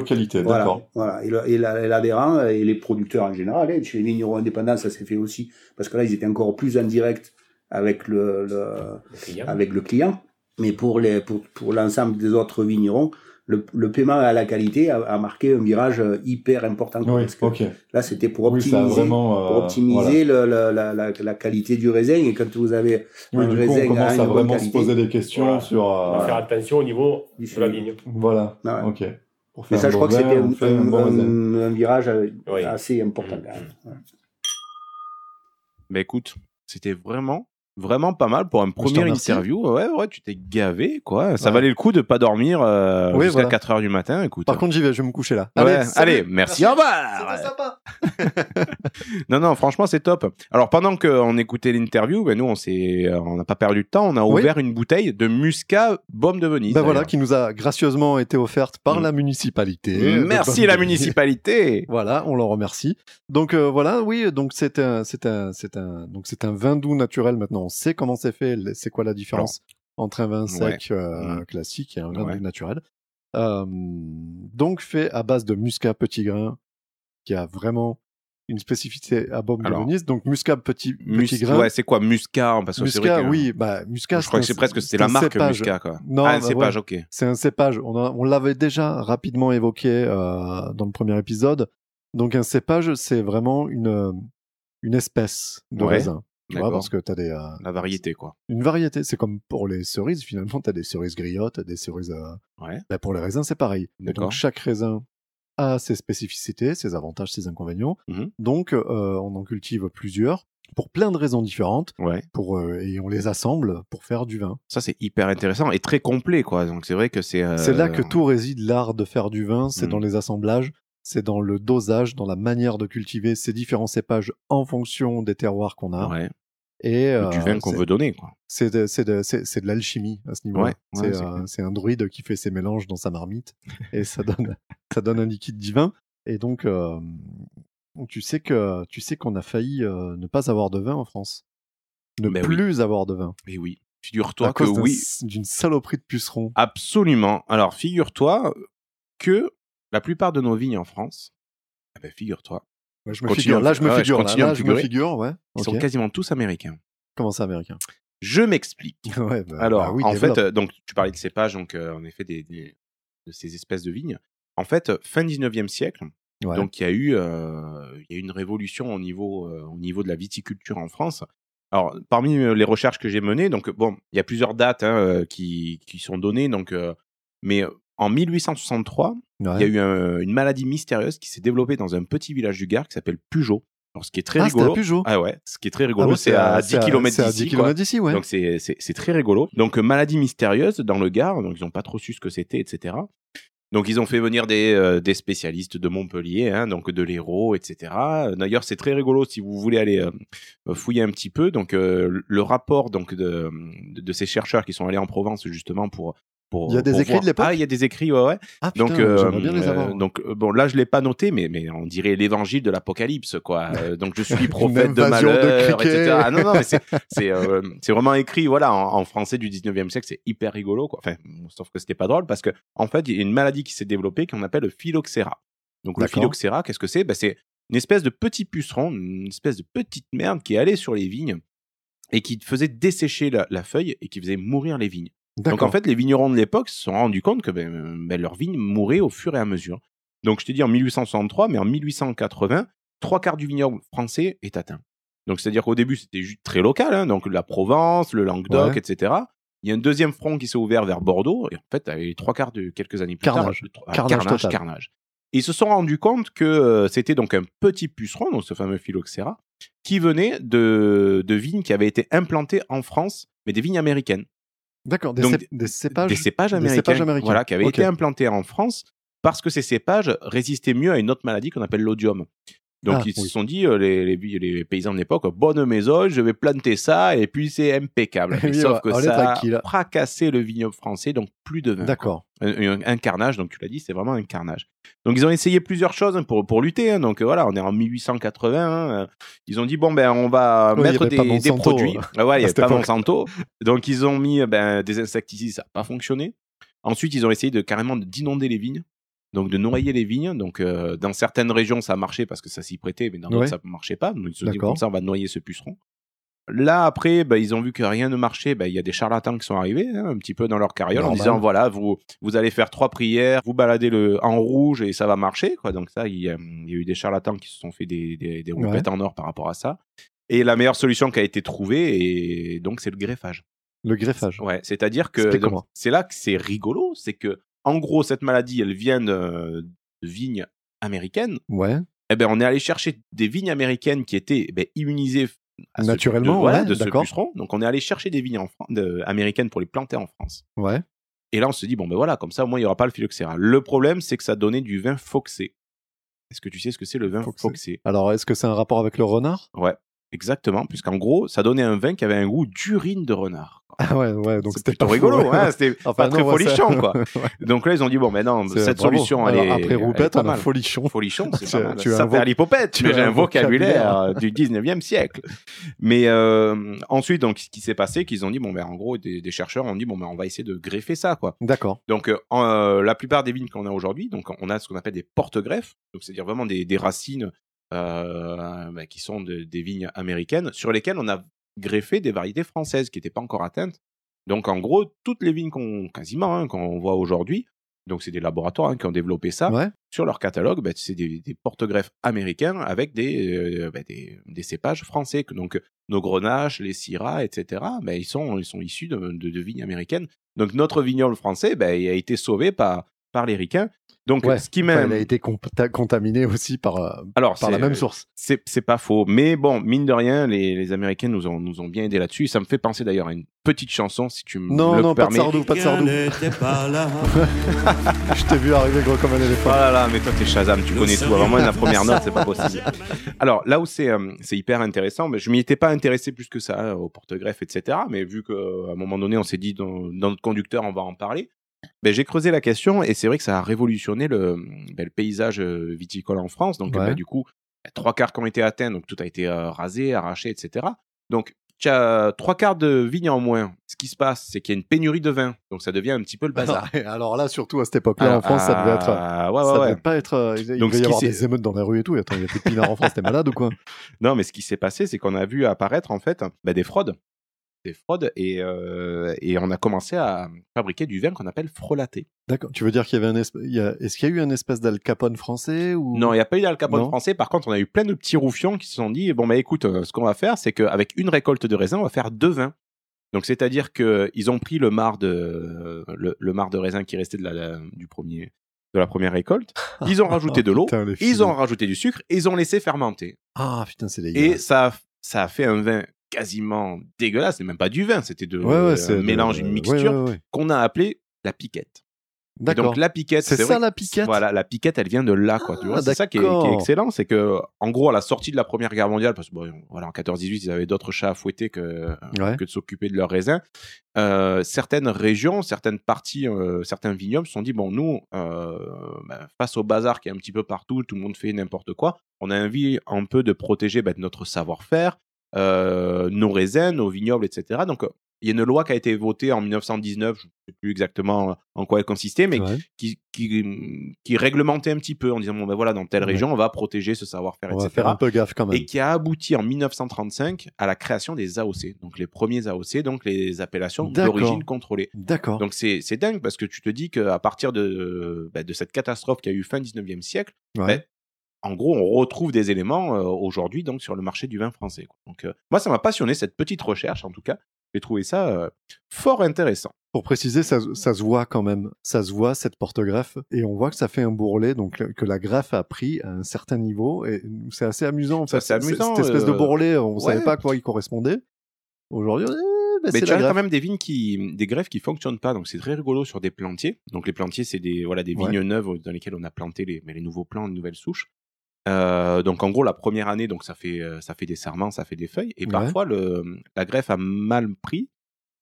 [SPEAKER 1] Qualité,
[SPEAKER 8] Voilà.
[SPEAKER 1] d'accord.
[SPEAKER 8] voilà. Et, l'adhérent et les producteurs en général, hein, chez les vignerons indépendants, ça s'est fait aussi, parce que là, ils étaient encore plus en direct avec le, le,
[SPEAKER 9] Le client.
[SPEAKER 8] avec le client. Mais pour les, pour, pour l'ensemble des autres vignerons, le, le paiement à la qualité a, a marqué un virage euh, hyper important.
[SPEAKER 1] Oui,
[SPEAKER 8] parce que là, c'était pour
[SPEAKER 1] Oui,
[SPEAKER 8] optimiser, pour
[SPEAKER 1] euh,
[SPEAKER 8] optimiser le- le- la, la, la qualité du raisin. Et quand vous avez
[SPEAKER 1] voilà.
[SPEAKER 8] un
[SPEAKER 1] Oui, du coup,
[SPEAKER 8] raisin
[SPEAKER 1] on commence à vraiment se
[SPEAKER 8] qualité,
[SPEAKER 1] poser des questions
[SPEAKER 9] Voilà.
[SPEAKER 1] sur.
[SPEAKER 9] On va
[SPEAKER 1] euh,
[SPEAKER 9] faire attention au niveau de la vigne.
[SPEAKER 1] Voilà.
[SPEAKER 8] Ouais.
[SPEAKER 1] Ok. Pour
[SPEAKER 8] Mais ça,
[SPEAKER 1] un
[SPEAKER 8] je crois que c'était un,
[SPEAKER 1] bon
[SPEAKER 8] virage euh,
[SPEAKER 9] Oui.
[SPEAKER 8] assez important.
[SPEAKER 9] Mm.
[SPEAKER 8] Ouais.
[SPEAKER 2] Bah écoute, c'était vraiment, vraiment pas mal pour un premier interview. Ouais, ouais, tu t'es gavé, quoi. Ça
[SPEAKER 1] Ouais.
[SPEAKER 2] valait le coup de pas dormir euh,
[SPEAKER 1] Oui,
[SPEAKER 2] jusqu'à
[SPEAKER 1] voilà.
[SPEAKER 2] 4 heures du matin, écoute.
[SPEAKER 1] Par contre, j'y vais, je vais me coucher là.
[SPEAKER 2] Ouais,
[SPEAKER 1] salut.
[SPEAKER 2] allez, merci, au revoir.
[SPEAKER 1] Sympa.
[SPEAKER 2] Non, non, franchement, c'est top. Alors, pendant qu'on écoutait l'interview, ben, nous, on s'est, on n'a pas perdu de temps. On a
[SPEAKER 1] Oui.
[SPEAKER 2] ouvert une bouteille de Muscat Baume de Venise.
[SPEAKER 1] Ben voilà, qui nous a gracieusement été offerte par
[SPEAKER 2] Mm.
[SPEAKER 1] la municipalité.
[SPEAKER 2] Merci
[SPEAKER 1] de
[SPEAKER 2] la municipalité.
[SPEAKER 1] Voilà, on leur remercie. Donc euh, voilà, oui, donc c'est un, c'est un, c'est un, donc c'est un vin doux naturel. Maintenant, on sait comment c'est fait. C'est quoi la différence entre un vin sec euh,
[SPEAKER 2] Mm.
[SPEAKER 1] classique et un vin
[SPEAKER 2] Ouais.
[SPEAKER 1] naturel. Euh, donc fait à base de muscat petit grain, qui a vraiment une spécificité à Venise. Donc muscat petit, petit
[SPEAKER 2] Mus-
[SPEAKER 1] grain.
[SPEAKER 2] Ouais, c'est quoi Muscat Parce que c'est
[SPEAKER 1] muscat,
[SPEAKER 2] que-
[SPEAKER 1] oui, bah muscat.
[SPEAKER 2] Je crois que c'est presque c'est la marque
[SPEAKER 1] cépage.
[SPEAKER 2] Muscat, quoi.
[SPEAKER 1] Non,
[SPEAKER 2] ah, un
[SPEAKER 1] bah
[SPEAKER 2] cépage,
[SPEAKER 1] ouais.
[SPEAKER 2] ok.
[SPEAKER 1] C'est un cépage. On, l'avait déjà rapidement évoqué euh, dans le premier épisode. Donc un cépage, c'est vraiment une, une espèce de
[SPEAKER 2] Ouais,
[SPEAKER 1] raisin. Tu vois, parce que tu as des, euh,
[SPEAKER 2] La variété, quoi.
[SPEAKER 1] une variété. C'est comme pour les cerises, finalement, tu as des cerises griottes, des cerises... euh,
[SPEAKER 2] Ouais.
[SPEAKER 1] bah, pour les raisins, c'est pareil. Et donc chaque raisin a ses spécificités, ses avantages, ses inconvénients.
[SPEAKER 2] Mhm.
[SPEAKER 1] Donc, euh, on en cultive plusieurs pour plein de raisons différentes.
[SPEAKER 2] Ouais.
[SPEAKER 1] Pour, et on les assemble pour faire du vin.
[SPEAKER 2] Ça, c'est hyper intéressant et très complet, quoi. Donc, c'est vrai que c'est.
[SPEAKER 1] C'est là que tout réside l'art de faire du vin, c'est
[SPEAKER 2] Mhm.
[SPEAKER 1] dans les assemblages, c'est dans le dosage, dans la manière de cultiver ces différents cépages en fonction des terroirs qu'on a.
[SPEAKER 2] Ouais.
[SPEAKER 1] Et
[SPEAKER 2] Ou du
[SPEAKER 1] euh,
[SPEAKER 2] vin qu'on veut donner, quoi.
[SPEAKER 1] C'est de, c'est de, c'est- c'est de l'alchimie à ce niveau-là.
[SPEAKER 2] Ouais, ouais,
[SPEAKER 1] c'est,
[SPEAKER 2] c'est
[SPEAKER 1] euh, c'est un druide qui fait ses mélanges dans sa marmite et ça donne, ça donne un liquide divin. Et donc, euh, tu sais que tu sais qu'on a failli euh, ne pas avoir de vin en France, ne
[SPEAKER 2] Ben oui.
[SPEAKER 1] plus avoir de vin.
[SPEAKER 2] Et oui.
[SPEAKER 1] à
[SPEAKER 2] Figure-toi que
[SPEAKER 1] cause d'un
[SPEAKER 2] oui,
[SPEAKER 1] d'une saloperie de pucerons.
[SPEAKER 2] absolument. Alors, figure-toi que la plupart de nos vignes en France, eh ben, figure-toi,
[SPEAKER 1] Ouais, je me
[SPEAKER 2] Continue
[SPEAKER 1] figure.
[SPEAKER 2] à-
[SPEAKER 1] Là, je me
[SPEAKER 2] ah
[SPEAKER 1] figure. là,
[SPEAKER 2] continue à
[SPEAKER 1] là,
[SPEAKER 2] me
[SPEAKER 1] je me
[SPEAKER 2] figurer.
[SPEAKER 1] figure. Ouais.
[SPEAKER 2] ils sont quasiment tous américains.
[SPEAKER 1] Comment ça, américain
[SPEAKER 2] Je m'explique.
[SPEAKER 1] Ouais, bah-
[SPEAKER 2] Alors,
[SPEAKER 1] bah oui,
[SPEAKER 2] en
[SPEAKER 1] développe.
[SPEAKER 2] fait, euh, donc tu parlais de cépages, donc euh, en effet des, des- de ces espèces de vignes. En fait, euh, fin 19e siècle,
[SPEAKER 1] Ouais.
[SPEAKER 2] donc il y a eu, euh, y a eu une révolution au niveau, au niveau de la viticulture en France. Alors, parmi les recherches que j'ai menées, donc bon, il y a plusieurs dates hein, qui, qui sont données, donc, mais en 1863,
[SPEAKER 1] Ouais.
[SPEAKER 2] il y a eu un- une maladie mystérieuse qui s'est développée dans un petit village du Gard qui s'appelle Pujol. Alors, ce qui est très
[SPEAKER 1] Ah, c'était à
[SPEAKER 2] rigolo.
[SPEAKER 1] Pujol.
[SPEAKER 2] Ah ouais, ce qui est très
[SPEAKER 1] Ah
[SPEAKER 2] rigolo, c'est à 10 km
[SPEAKER 1] C'est à
[SPEAKER 2] d'ici.
[SPEAKER 1] 10
[SPEAKER 2] quoi.
[SPEAKER 1] km d'ici, ouais.
[SPEAKER 2] Donc c'est très rigolo. Donc euh, maladie mystérieuse dans le Gard, donc ils n'ont pas trop su ce que c'était, etc. Donc ils ont fait venir des, euh, des spécialistes de Montpellier, hein, donc de l'Hérault, etc. D'ailleurs c'est très rigolo si vous voulez aller euh, fouiller un petit peu. Donc euh, le rapport donc de, de, de ces chercheurs qui sont allés en Provence justement pour pour,
[SPEAKER 1] Il y a des écrits
[SPEAKER 2] voir-
[SPEAKER 1] de l'époque
[SPEAKER 2] Ah, il y a des écrits, ouais, ouais.
[SPEAKER 1] Ah, putain,
[SPEAKER 2] Donc, euh,
[SPEAKER 1] bien les
[SPEAKER 2] euh,
[SPEAKER 1] avoir.
[SPEAKER 2] donc euh, bon, là je l'ai pas noté, mais mais on dirait l'évangile de l'Apocalypse, quoi. Euh, donc je suis prophète de malheur, etc. Ah non non, mais c'est vraiment écrit, voilà, en, en français du 19e siècle, c'est hyper rigolo, quoi. Enfin, sauf que c'était pas drôle parce que en fait, il y a une maladie qui s'est développée qu'on appelle le phylloxéra. Donc le phylloxéra, qu'est-ce que c'est? Ben, c'est une espèce de petit puceron, une espèce de petite merde qui allait sur les vignes et qui faisait dessécher la, la feuille et qui faisait mourir les vignes. Donc en fait, les vignerons de l'époque se sont rendus compte que ben, ben, leurs vignes mouraient au fur et à mesure. Donc je t'ai dit en 1863, mais en 1880, trois quarts du vignoble français est atteint. Donc c'est-à-dire qu'au début, c'était juste très local, hein, donc la Provence, le Languedoc,
[SPEAKER 1] Ouais.
[SPEAKER 2] etc. Il y a un deuxième front qui s'est ouvert vers Bordeaux, et en fait, les trois quarts de quelques années plus
[SPEAKER 1] Carnage.
[SPEAKER 2] tard, ah,
[SPEAKER 1] Carnage
[SPEAKER 2] carnage, carnage. Et ils se sont rendus compte que euh, c'était donc un petit puceron, donc ce fameux phylloxéra, qui venait de, de vignes qui avaient été implantées en France, mais des vignes américaines
[SPEAKER 1] D'accord, des,
[SPEAKER 2] donc,
[SPEAKER 1] cép- des cépages.
[SPEAKER 2] des cépages
[SPEAKER 1] des
[SPEAKER 2] américains,
[SPEAKER 1] cépages américains.
[SPEAKER 2] Voilà, qui avaient été implantés en France parce que ces cépages résistaient mieux à une autre maladie qu'on appelle l'odium. Donc
[SPEAKER 1] Ah,
[SPEAKER 2] ils se sont dit, euh, les, les, les paysans de l'époque, bonne maison, je vais planter ça et puis c'est impeccable.
[SPEAKER 1] Oui,
[SPEAKER 2] sauf
[SPEAKER 1] ouais,
[SPEAKER 2] que ça a fracassé le vignoble français, donc plus de vin.
[SPEAKER 1] D'accord.
[SPEAKER 2] Un, un- un carnage, donc tu l'as dit, c'est vraiment un carnage. Donc ils ont essayé plusieurs choses hein, pour, pour lutter. hein. donc euh, voilà, on est en 1880. hein, euh, ils ont dit, bon, ben on va
[SPEAKER 1] Oui,
[SPEAKER 2] mettre des, produits.
[SPEAKER 1] euh,
[SPEAKER 2] Ah ouais, il n'y avait pas. Monsanto. Donc ils ont mis ben, des insecticides, ça n'a pas fonctionné. Ensuite, ils ont essayé de carrément d'inonder les vignes. Donc de noyer les vignes. Donc euh, dans certaines régions, ça a marché parce que ça s'y prêtait, mais dans d'autres, ça ne marchait pas. Donc ils se
[SPEAKER 1] D'accord.
[SPEAKER 2] comme ça, on va noyer ce puceron. Là, après, ben, ils ont vu que rien ne marchait. Ben, Il y a des charlatans qui sont arrivés, hein, un petit peu dans leur carriole, en disant voilà, vous, vous allez faire trois prières, vous baladez le, en rouge et ça va marcher. Quoi. Donc, ça, il y, a, il y a eu des charlatans qui se sont fait des, des, des roupettes en or par rapport à ça. Et la meilleure solution qui a été trouvée, et donc, c'est le greffage.
[SPEAKER 1] Le greffage.
[SPEAKER 2] Ouais, c'est-à-dire que c'est là que c'est rigolo, c'est que en gros cette maladie, elle vient de, de vignes américaines.
[SPEAKER 1] Ouais.
[SPEAKER 2] Eh ben, on est allé chercher des vignes américaines qui étaient eh ben, immunisées
[SPEAKER 1] Naturellement,
[SPEAKER 2] de, voilà,
[SPEAKER 1] ouais,
[SPEAKER 2] de ce puceron. Donc on est allé chercher des vignes en Fran- de- américaines pour les planter en France.
[SPEAKER 1] Ouais.
[SPEAKER 2] Et là on se dit bon ben voilà, comme ça au moins il y aura pas le phylloxéra. Le problème c'est que ça donnait du vin foxé. Est-ce que tu sais ce que c'est le vin
[SPEAKER 1] Foxé.
[SPEAKER 2] foxé?
[SPEAKER 1] Alors, est-ce que c'est un rapport avec le renard?
[SPEAKER 2] Ouais, exactement, puisqu'en gros ça donnait un vin qui avait un goût d'urine de renard.
[SPEAKER 1] Ah ouais, ouais. Donc c'était pas
[SPEAKER 2] rigolo,
[SPEAKER 1] ouais.
[SPEAKER 2] hein, c'était
[SPEAKER 1] Enfin,
[SPEAKER 2] pas très
[SPEAKER 1] ça-
[SPEAKER 2] folichon, quoi. Donc là, ils ont dit, bon, mais non, cette
[SPEAKER 1] bravo.
[SPEAKER 2] solution, elle
[SPEAKER 1] Alors,
[SPEAKER 2] est
[SPEAKER 1] Après Roupette, on a folichon.
[SPEAKER 2] Folichon, c'est mal.
[SPEAKER 1] tu
[SPEAKER 2] Ça fait l'hypopète,
[SPEAKER 1] tu
[SPEAKER 2] mais
[SPEAKER 1] as
[SPEAKER 2] j'ai
[SPEAKER 1] un
[SPEAKER 2] vocabulaire euh, du 19e siècle. Mais euh, ensuite, donc, ce qui s'est passé, qu'ils ont dit, bon, ben, en gros, des, des chercheurs ont dit, bon, ben, on va essayer de greffer ça, quoi.
[SPEAKER 1] D'accord.
[SPEAKER 2] Donc, euh, euh, la plupart des vignes qu'on a aujourd'hui, donc, on a ce qu'on appelle des porte-greffes, donc, c'est-à-dire vraiment des, des racines euh, ben, qui sont de- des vignes américaines, sur lesquelles on a greffé des variétés françaises qui n'étaient pas encore atteintes. Donc, en gros, toutes les vignes qu'on, quasiment, hein, qu'on voit aujourd'hui, donc c'est des laboratoires hein, qui ont développé ça,
[SPEAKER 1] Ouais.
[SPEAKER 2] sur leur catalogue, bah, c'est des, des porte-greffes américains avec des, euh, bah, des, des cépages français. Donc, nos grenaches, les syrahs, etc., bah, ils, sont, ils sont issus de, de, de vignes américaines. Donc, notre vignoble français, bah, il a été sauvé par, par les ricains. Donc,
[SPEAKER 1] Ouais.
[SPEAKER 2] ce qui
[SPEAKER 1] il a été contaminé aussi par, euh,
[SPEAKER 2] alors
[SPEAKER 1] par la
[SPEAKER 2] c'est-
[SPEAKER 1] même source.
[SPEAKER 2] C'est c'est pas faux, mais bon, mine de rien, les, les Américains nous ont nous ont bien aidé là-dessus. Ça me fait penser d'ailleurs à une petite chanson, si tu me
[SPEAKER 1] Non,
[SPEAKER 2] le
[SPEAKER 1] non, pas de
[SPEAKER 2] permets.
[SPEAKER 1] Sardou, pas de Sardou. Je t'ai vu arriver gros comme un
[SPEAKER 2] Oh
[SPEAKER 1] éléphant.
[SPEAKER 2] là là, mais toi t'es Shazam, tu connais tout. Vraiment, la première note, c'est pas possible. Alors là où c'est euh, c'est hyper intéressant, mais je m'y étais pas intéressé plus que ça euh, au porte-greffe, etc. Mais vu qu'à un moment donné, on s'est dit dans, dans notre conducteur, on va en parler. Ben, j'ai creusé la question et c'est vrai que ça a révolutionné le, ben, le paysage euh, viticole en France. Donc,
[SPEAKER 1] Ouais.
[SPEAKER 2] ben, du coup, trois quarts qui ont été atteints, donc tout a été euh, rasé, arraché, etc. Donc, tu as trois quarts de vignes en moins. Ce qui se passe, c'est qu'il y a une pénurie de vin. Donc, ça devient un petit peu le bazar.
[SPEAKER 1] Alors là, surtout à cette époque-là, en
[SPEAKER 2] Ah,
[SPEAKER 1] France, ça devait être.
[SPEAKER 2] ah, ouais, ouais,
[SPEAKER 1] ça
[SPEAKER 2] ouais.
[SPEAKER 1] devait pas être. euh, il
[SPEAKER 2] Donc,
[SPEAKER 1] devait
[SPEAKER 2] ce
[SPEAKER 1] y avoir des émeutes dans les rues et tout. Attends, il y a plus de pinards en France, t'es malade ou quoi?
[SPEAKER 2] Non, mais ce qui s'est passé, c'est qu'on a vu apparaître en fait bah, des fraudes. Des fraudes et, euh, et on a commencé à fabriquer du vin qu'on appelle frelaté.
[SPEAKER 1] D'accord. Tu veux dire qu'il y avait un y a- Est-ce qu'il y a eu un espèce d'Al Capone français ou?
[SPEAKER 2] Non, il n'y a pas eu d'Al Capone
[SPEAKER 1] Non.
[SPEAKER 2] français. Par contre, on a eu plein de petits roufions qui se sont dit bon, bah écoute, euh, ce qu'on va faire, c'est qu'avec une récolte de raisin, on va faire deux vins. Donc, c'est-à-dire qu'ils ont pris le marc de, le, le marc de raisin qui restait de la, la- du premier, de la première récolte. Ils ont rajouté de l'eau,
[SPEAKER 1] Putain,
[SPEAKER 2] ils ont rajouté du sucre et ils ont laissé fermenter.
[SPEAKER 1] Ah putain, c'est
[SPEAKER 2] Et
[SPEAKER 1] dégueulasse.
[SPEAKER 2] ça, a- ça a fait un vin quasiment dégueulasse. C'est même pas du vin, c'était de
[SPEAKER 1] Ouais, ouais,
[SPEAKER 2] un
[SPEAKER 1] c'est de-
[SPEAKER 2] mélange, une mixture
[SPEAKER 1] ouais,
[SPEAKER 2] qu'on a appelé la piquette. Et
[SPEAKER 1] D'accord.
[SPEAKER 2] donc la piquette,
[SPEAKER 1] C'est ça, la piquette
[SPEAKER 2] Voilà, la piquette, elle vient de là, quoi.
[SPEAKER 1] Ah,
[SPEAKER 2] c'est ça qui est, qui est
[SPEAKER 1] d'accord.
[SPEAKER 2] excellent, c'est que en gros à la sortie de la Première Guerre mondiale, parce que bon, voilà, en 14-18, ils avaient d'autres chats à fouetter que
[SPEAKER 1] Ouais.
[SPEAKER 2] que de s'occuper de leurs raisins. Euh, certaines régions, certaines parties, euh, certains vignobles se sont dit bon, nous, euh, ben, face au bazar qui est un petit peu partout, tout le monde fait n'importe quoi, on a envie un peu de protéger ben, notre savoir-faire, euh, nos raisins, nos vignobles, etc. Donc euh, il y a une loi qui a été votée en 1919, je ne sais plus exactement en quoi elle consistait, mais
[SPEAKER 1] Ouais.
[SPEAKER 2] qui, qui, qui réglementait un petit peu en disant bon ben voilà dans telle
[SPEAKER 1] Ouais.
[SPEAKER 2] région on va protéger ce savoir-faire etc
[SPEAKER 1] faire un peu gaffe quand même.
[SPEAKER 2] et qui a abouti en 1935 à la création des AOC donc les premiers AOC donc les appellations d'origine contrôlée
[SPEAKER 1] D'accord.
[SPEAKER 2] donc c'est dingue parce que tu te dis qu'à partir de de cette catastrophe qui a eu fin 19e siècle
[SPEAKER 1] Ouais.
[SPEAKER 2] bah, en gros, on retrouve des éléments euh, aujourd'hui donc sur le marché du vin français. quoi. Donc, euh, moi, ça m'a passionné cette petite recherche. En tout cas, j'ai trouvé ça euh, fort intéressant.
[SPEAKER 1] Pour préciser, ça, ça se voit quand même. Ça se voit, cette porte-greffe. Et on voit que ça fait un bourrelet, donc que la greffe a pris à un certain niveau. Et c'est assez amusant. en
[SPEAKER 2] C'est
[SPEAKER 1] fait.
[SPEAKER 2] assez amusant,
[SPEAKER 1] Cette espèce de bourrelet, on ne
[SPEAKER 2] ouais.
[SPEAKER 1] savait pas à quoi il correspondait. Aujourd'hui, eh, ben,
[SPEAKER 2] Mais
[SPEAKER 1] c'est
[SPEAKER 2] tu as quand même des vignes qui, des greffes qui fonctionnent pas. Donc c'est très rigolo sur des plantiers. Donc les plantiers, c'est des voilà des
[SPEAKER 1] Ouais.
[SPEAKER 2] vignes neuves dans lesquelles on a planté les, mais les nouveaux plants, les nouvelles souches. Euh, donc en gros la première année, donc ça fait euh, ça fait des serments, ça fait des feuilles. Et
[SPEAKER 1] Ouais.
[SPEAKER 2] parfois le la greffe a mal pris.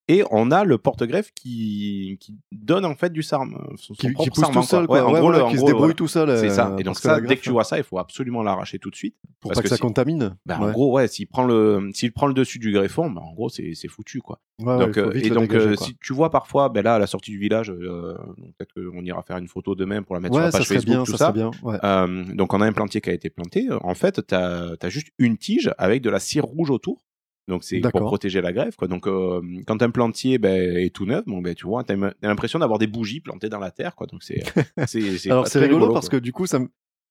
[SPEAKER 2] Et on a le porte-greffe qui, qui donne en fait du son- son
[SPEAKER 1] Qui, pousse tout seul,
[SPEAKER 2] quoi.
[SPEAKER 1] quoi.
[SPEAKER 2] Ouais, en gros,
[SPEAKER 1] voilà,
[SPEAKER 2] le- en
[SPEAKER 1] qui se débrouille tout seul.
[SPEAKER 2] C'est ça.
[SPEAKER 1] euh,
[SPEAKER 2] Et donc ça, dès
[SPEAKER 1] greffe,
[SPEAKER 2] que tu vois ça, il faut absolument l'arracher tout de suite.
[SPEAKER 1] Pour
[SPEAKER 2] parce
[SPEAKER 1] pas que,
[SPEAKER 2] que
[SPEAKER 1] ça contamine.
[SPEAKER 2] Bah. En gros, ouais, s'il prend le, s'il prend le dessus du greffon, bah, en gros, c'est, foutu, quoi. Donc, euh, et donc,
[SPEAKER 1] dégager,
[SPEAKER 2] euh,
[SPEAKER 1] quoi.
[SPEAKER 2] si tu vois parfois, ben là, à la sortie du village, euh, peut-être qu'on ira faire une photo demain pour la mettre sur la
[SPEAKER 1] ça
[SPEAKER 2] page Facebook,
[SPEAKER 1] bien,
[SPEAKER 2] tout
[SPEAKER 1] ça
[SPEAKER 2] ça.
[SPEAKER 1] bien.
[SPEAKER 2] Euh, donc, on a un plantier qui a été planté. En fait, tu as, juste une tige avec de la cire rouge autour. Donc, c'est pour protéger la greffe. Quoi. Donc, euh, quand un plantier ben, est tout neuf, bon, ben, tu vois, tu as l'impression d'avoir des bougies plantées dans la terre. Quoi. Donc, c'est,
[SPEAKER 1] Alors c'est
[SPEAKER 2] très
[SPEAKER 1] rigolo, parce que du coup, ça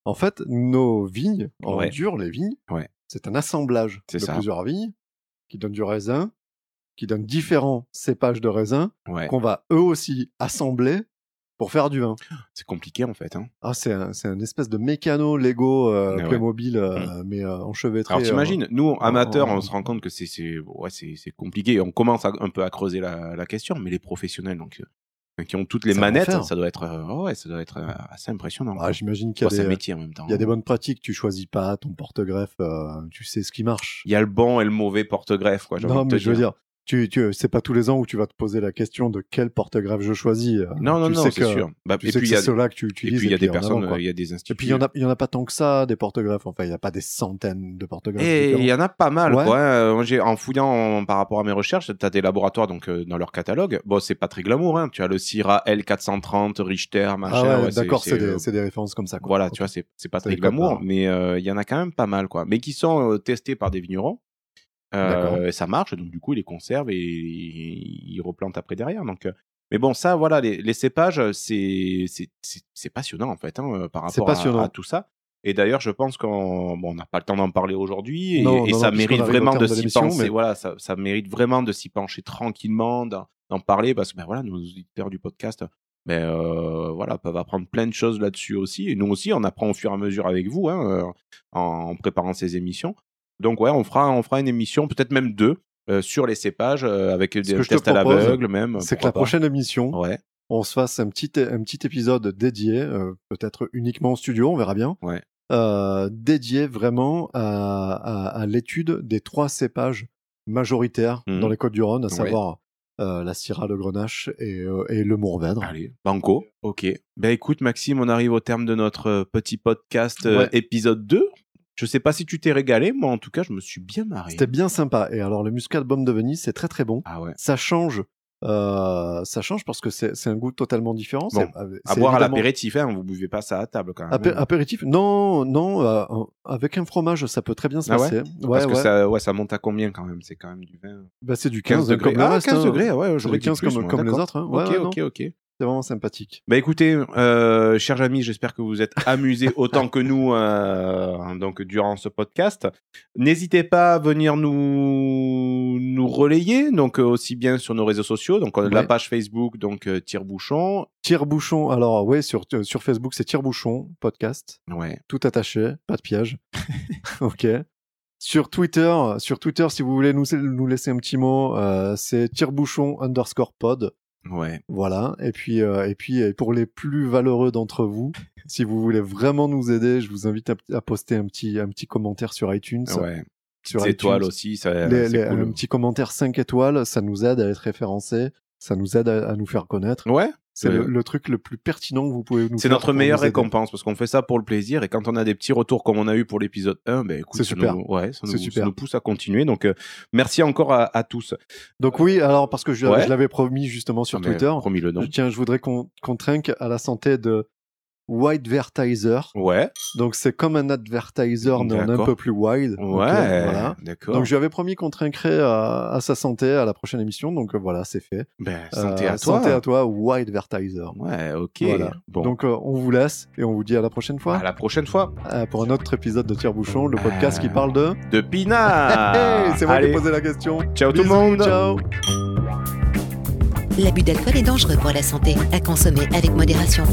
[SPEAKER 1] en fait, nos vignes, en
[SPEAKER 2] Ouais.
[SPEAKER 1] dur, les vignes,
[SPEAKER 2] Ouais.
[SPEAKER 1] c'est un assemblage de
[SPEAKER 2] ça.
[SPEAKER 1] plusieurs vignes qui donnent du raisin, qui donnent différents cépages de raisin
[SPEAKER 2] Ouais,
[SPEAKER 1] qu'on va eux aussi assembler pour faire du vin.
[SPEAKER 2] c'est compliqué, en fait. Hein.
[SPEAKER 1] Ah, c'est un, c'est un espèce de mécano Lego euh,
[SPEAKER 2] Ouais, ouais.
[SPEAKER 1] Playmobil, euh, mais euh, enchevêtré.
[SPEAKER 2] Alors
[SPEAKER 1] euh,
[SPEAKER 2] t'imagines, nous amateurs, on se rend compte que c'est c'est ouais, c'est c'est compliqué. On commence à- un peu à creuser la, la question, mais les professionnels donc euh, qui ont toutes les
[SPEAKER 1] Ça
[SPEAKER 2] manettes, ça doit être euh, ouais, ça doit être euh, assez impressionnant.
[SPEAKER 1] Ah. J'imagine qu'il y a des,
[SPEAKER 2] métier en même temps.
[SPEAKER 1] il y a des bonnes pratiques. Tu choisis pas ton porte-greffe, euh, tu sais ce qui marche.
[SPEAKER 2] Il y a le bon et le mauvais porte-greffe quoi.
[SPEAKER 1] Non, mais je veux dire, tu, tu, c'est pas tous les ans où tu vas te poser la question de quel porte-greffe je choisis. euh,
[SPEAKER 2] Non non
[SPEAKER 1] tu
[SPEAKER 2] non, c'est sûr. Bah,
[SPEAKER 1] Tu
[SPEAKER 2] et
[SPEAKER 1] sais
[SPEAKER 2] puis
[SPEAKER 1] que c'est ceux-là que tu
[SPEAKER 2] et
[SPEAKER 1] utilises.
[SPEAKER 2] puis il y a des personnes, euh, il y a des
[SPEAKER 1] Et
[SPEAKER 2] instituts.
[SPEAKER 1] puis il y en a, il y en a pas tant que ça des porte-greffes. Enfin, il y a pas des centaines de porte-greffes.
[SPEAKER 2] Et il y en a pas mal,
[SPEAKER 1] Ouais.
[SPEAKER 2] quoi. Euh, moi, j'ai, en fouillant en- par rapport à mes recherches, tu as des laboratoires donc, euh, dans leur catalogue. Bon, c'est pas très glamour, hein. Tu as le Syrah L430, Richter, machin.
[SPEAKER 1] Ah ouais,
[SPEAKER 2] ouais,
[SPEAKER 1] d'accord, c'est
[SPEAKER 2] euh,
[SPEAKER 1] des, références comme ça. Quoi.
[SPEAKER 2] Voilà, tu vois, c'est, pas très glamour, mais euh, il y en a quand même pas mal, quoi. Mais qui sont euh, testés par des vignerons. Euh, et ça marche, donc du coup, ils les conservent et ils replantent après derrière. Donc, euh, mais bon, ça, voilà, les, les cépages, c'est, c'est, passionnant, en fait, hein, par
[SPEAKER 1] C'est
[SPEAKER 2] rapport à- tout ça. Et d'ailleurs, je pense qu'on bon, on n'a pas le temps d'en parler aujourd'hui, et,
[SPEAKER 1] Non,
[SPEAKER 2] et
[SPEAKER 1] non,
[SPEAKER 2] ça
[SPEAKER 1] non,
[SPEAKER 2] mérite vraiment de
[SPEAKER 1] de
[SPEAKER 2] penser.
[SPEAKER 1] mais-
[SPEAKER 2] Voilà, ça, ça mérite vraiment de s'y pencher tranquillement, d'en, parler, parce que ben voilà, nos auditeurs du podcast, ben euh, voilà, peuvent apprendre plein de choses là-dessus aussi. Et nous aussi, on apprend au fur et à mesure avec vous hein, euh, en préparant ces émissions. Donc ouais, on fera, on fera une émission, peut-être même deux, euh, sur les cépages euh, avec des
[SPEAKER 1] je te
[SPEAKER 2] tests à l'aveugle même.
[SPEAKER 1] C'est que la
[SPEAKER 2] pas.
[SPEAKER 1] prochaine émission,
[SPEAKER 2] Ouais,
[SPEAKER 1] on se fasse un petit, un petit épisode dédié, euh, peut-être uniquement au studio, on verra bien,
[SPEAKER 2] ouais.
[SPEAKER 1] euh, dédié vraiment à, à, à l'étude des trois cépages majoritaires
[SPEAKER 2] Mhm.
[SPEAKER 1] dans les Côtes-du-Rhône, à
[SPEAKER 2] Ouais.
[SPEAKER 1] savoir euh, la Syrah, le Grenache et, et le Mourvèdre.
[SPEAKER 2] Allez, banco. Ok. Ben écoute, Maxime, on arrive au terme de notre petit podcast
[SPEAKER 1] Ouais.
[SPEAKER 2] épisode 2. Je sais pas si tu t'es régalé, moi en tout cas, je me suis bien marré.
[SPEAKER 1] C'était bien sympa. Et alors, le muscat bombe de Venise, c'est très très bon.
[SPEAKER 2] Ah ouais.
[SPEAKER 1] Ça change. euh, ça change parce que c'est un goût totalement différent.
[SPEAKER 2] Bon, À boire à l'apéritif, hein, vous buvez pas ça à table quand même.
[SPEAKER 1] Apé-
[SPEAKER 2] hein.
[SPEAKER 1] apéritif? Non, non, euh, avec un fromage, ça peut très bien se
[SPEAKER 2] Ah ouais?
[SPEAKER 1] passer.
[SPEAKER 2] Parce que
[SPEAKER 1] ouais.
[SPEAKER 2] ça, ouais, ça monte à combien quand même? C'est quand même du vin.
[SPEAKER 1] Bah, c'est du
[SPEAKER 2] 15
[SPEAKER 1] 15,
[SPEAKER 2] degrés.
[SPEAKER 1] comme
[SPEAKER 2] ah,
[SPEAKER 1] reste.
[SPEAKER 2] 15
[SPEAKER 1] hein.
[SPEAKER 2] degrés, ouais, j'aurais
[SPEAKER 1] du
[SPEAKER 2] dit
[SPEAKER 1] 15
[SPEAKER 2] plus,
[SPEAKER 1] comme,
[SPEAKER 2] moi,
[SPEAKER 1] comme les autres. hein. Ouais,
[SPEAKER 2] ok,
[SPEAKER 1] ouais,
[SPEAKER 2] ok, ok.
[SPEAKER 1] C'est vraiment sympathique.
[SPEAKER 2] Bah écoutez, euh, chers amis, j'espère que vous êtes amusés autant que nous euh, donc durant ce podcast. N'hésitez pas à venir nous nous relayer, donc euh, aussi bien sur nos réseaux sociaux, donc on a la
[SPEAKER 1] Ouais.
[SPEAKER 2] page Facebook, donc euh, Tire-Bouchon.
[SPEAKER 1] Tire-bouchon, alors ouais, sur, sur Facebook, c'est Tire-bouchon, podcast,
[SPEAKER 2] Ouais.
[SPEAKER 1] tout attaché, pas de piège. ok. Sur Twitter, sur Twitter, si vous voulez nous, nous laisser un petit mot, c'est Tire-bouchon underscore pod.
[SPEAKER 2] Ouais.
[SPEAKER 1] Voilà. Et puis, euh, et puis, pour les plus valeureux d'entre vous, si vous voulez vraiment nous aider, je vous invite à, à poster un petit, un petit commentaire sur iTunes.
[SPEAKER 2] Ouais.
[SPEAKER 1] Sur
[SPEAKER 2] Petites étoiles
[SPEAKER 1] iTunes.
[SPEAKER 2] aussi, ça,
[SPEAKER 1] Les-
[SPEAKER 2] c'est
[SPEAKER 1] les-
[SPEAKER 2] cool.
[SPEAKER 1] Un petit commentaire 5 étoiles, ça nous aide à être référencés, ça nous aide à, à nous faire connaître.
[SPEAKER 2] Ouais.
[SPEAKER 1] C'est le, le truc le plus pertinent que vous pouvez nous
[SPEAKER 2] C'est notre meilleure récompense parce qu'on fait ça pour le plaisir et quand on a des petits retours comme on a eu pour l'épisode 1, ben écoute,
[SPEAKER 1] C'est super.
[SPEAKER 2] nous, ouais, ça nous,
[SPEAKER 1] super.
[SPEAKER 2] ça nous pousse à continuer. Donc euh, merci encore à, à tous.
[SPEAKER 1] Donc oui, alors parce que je,
[SPEAKER 2] Ouais.
[SPEAKER 1] je l'avais promis justement sur
[SPEAKER 2] Ah,
[SPEAKER 1] Twitter,
[SPEAKER 2] Promis le nom.
[SPEAKER 1] je, tiens, je voudrais qu'on qu'on trinque à la santé de White Vertiser.
[SPEAKER 2] Ouais.
[SPEAKER 1] Donc c'est comme un advertiser, mais en un peu plus wide.
[SPEAKER 2] Ouais.
[SPEAKER 1] voilà.
[SPEAKER 2] D'accord.
[SPEAKER 1] Donc je lui avais promis qu'on trinquerait à, à sa santé à la prochaine émission. Donc euh, voilà, c'est fait.
[SPEAKER 2] Ben, santé
[SPEAKER 1] Euh,
[SPEAKER 2] à toi.
[SPEAKER 1] Santé à toi, White Vertiser.
[SPEAKER 2] Ouais, ok.
[SPEAKER 1] Voilà.
[SPEAKER 2] Bon.
[SPEAKER 1] Donc euh, on vous laisse et on vous dit à la prochaine fois
[SPEAKER 2] à la prochaine fois.
[SPEAKER 1] euh, pour un autre épisode de Tire-Bouchon, le podcast
[SPEAKER 2] Euh,
[SPEAKER 1] qui parle de...
[SPEAKER 2] De Pina.
[SPEAKER 1] Hey, c'est moi qui ai posé la question.
[SPEAKER 2] Ciao tout le monde.
[SPEAKER 1] Ciao.
[SPEAKER 3] L'abus d'alcool est dangereux pour la santé, à consommer avec modération.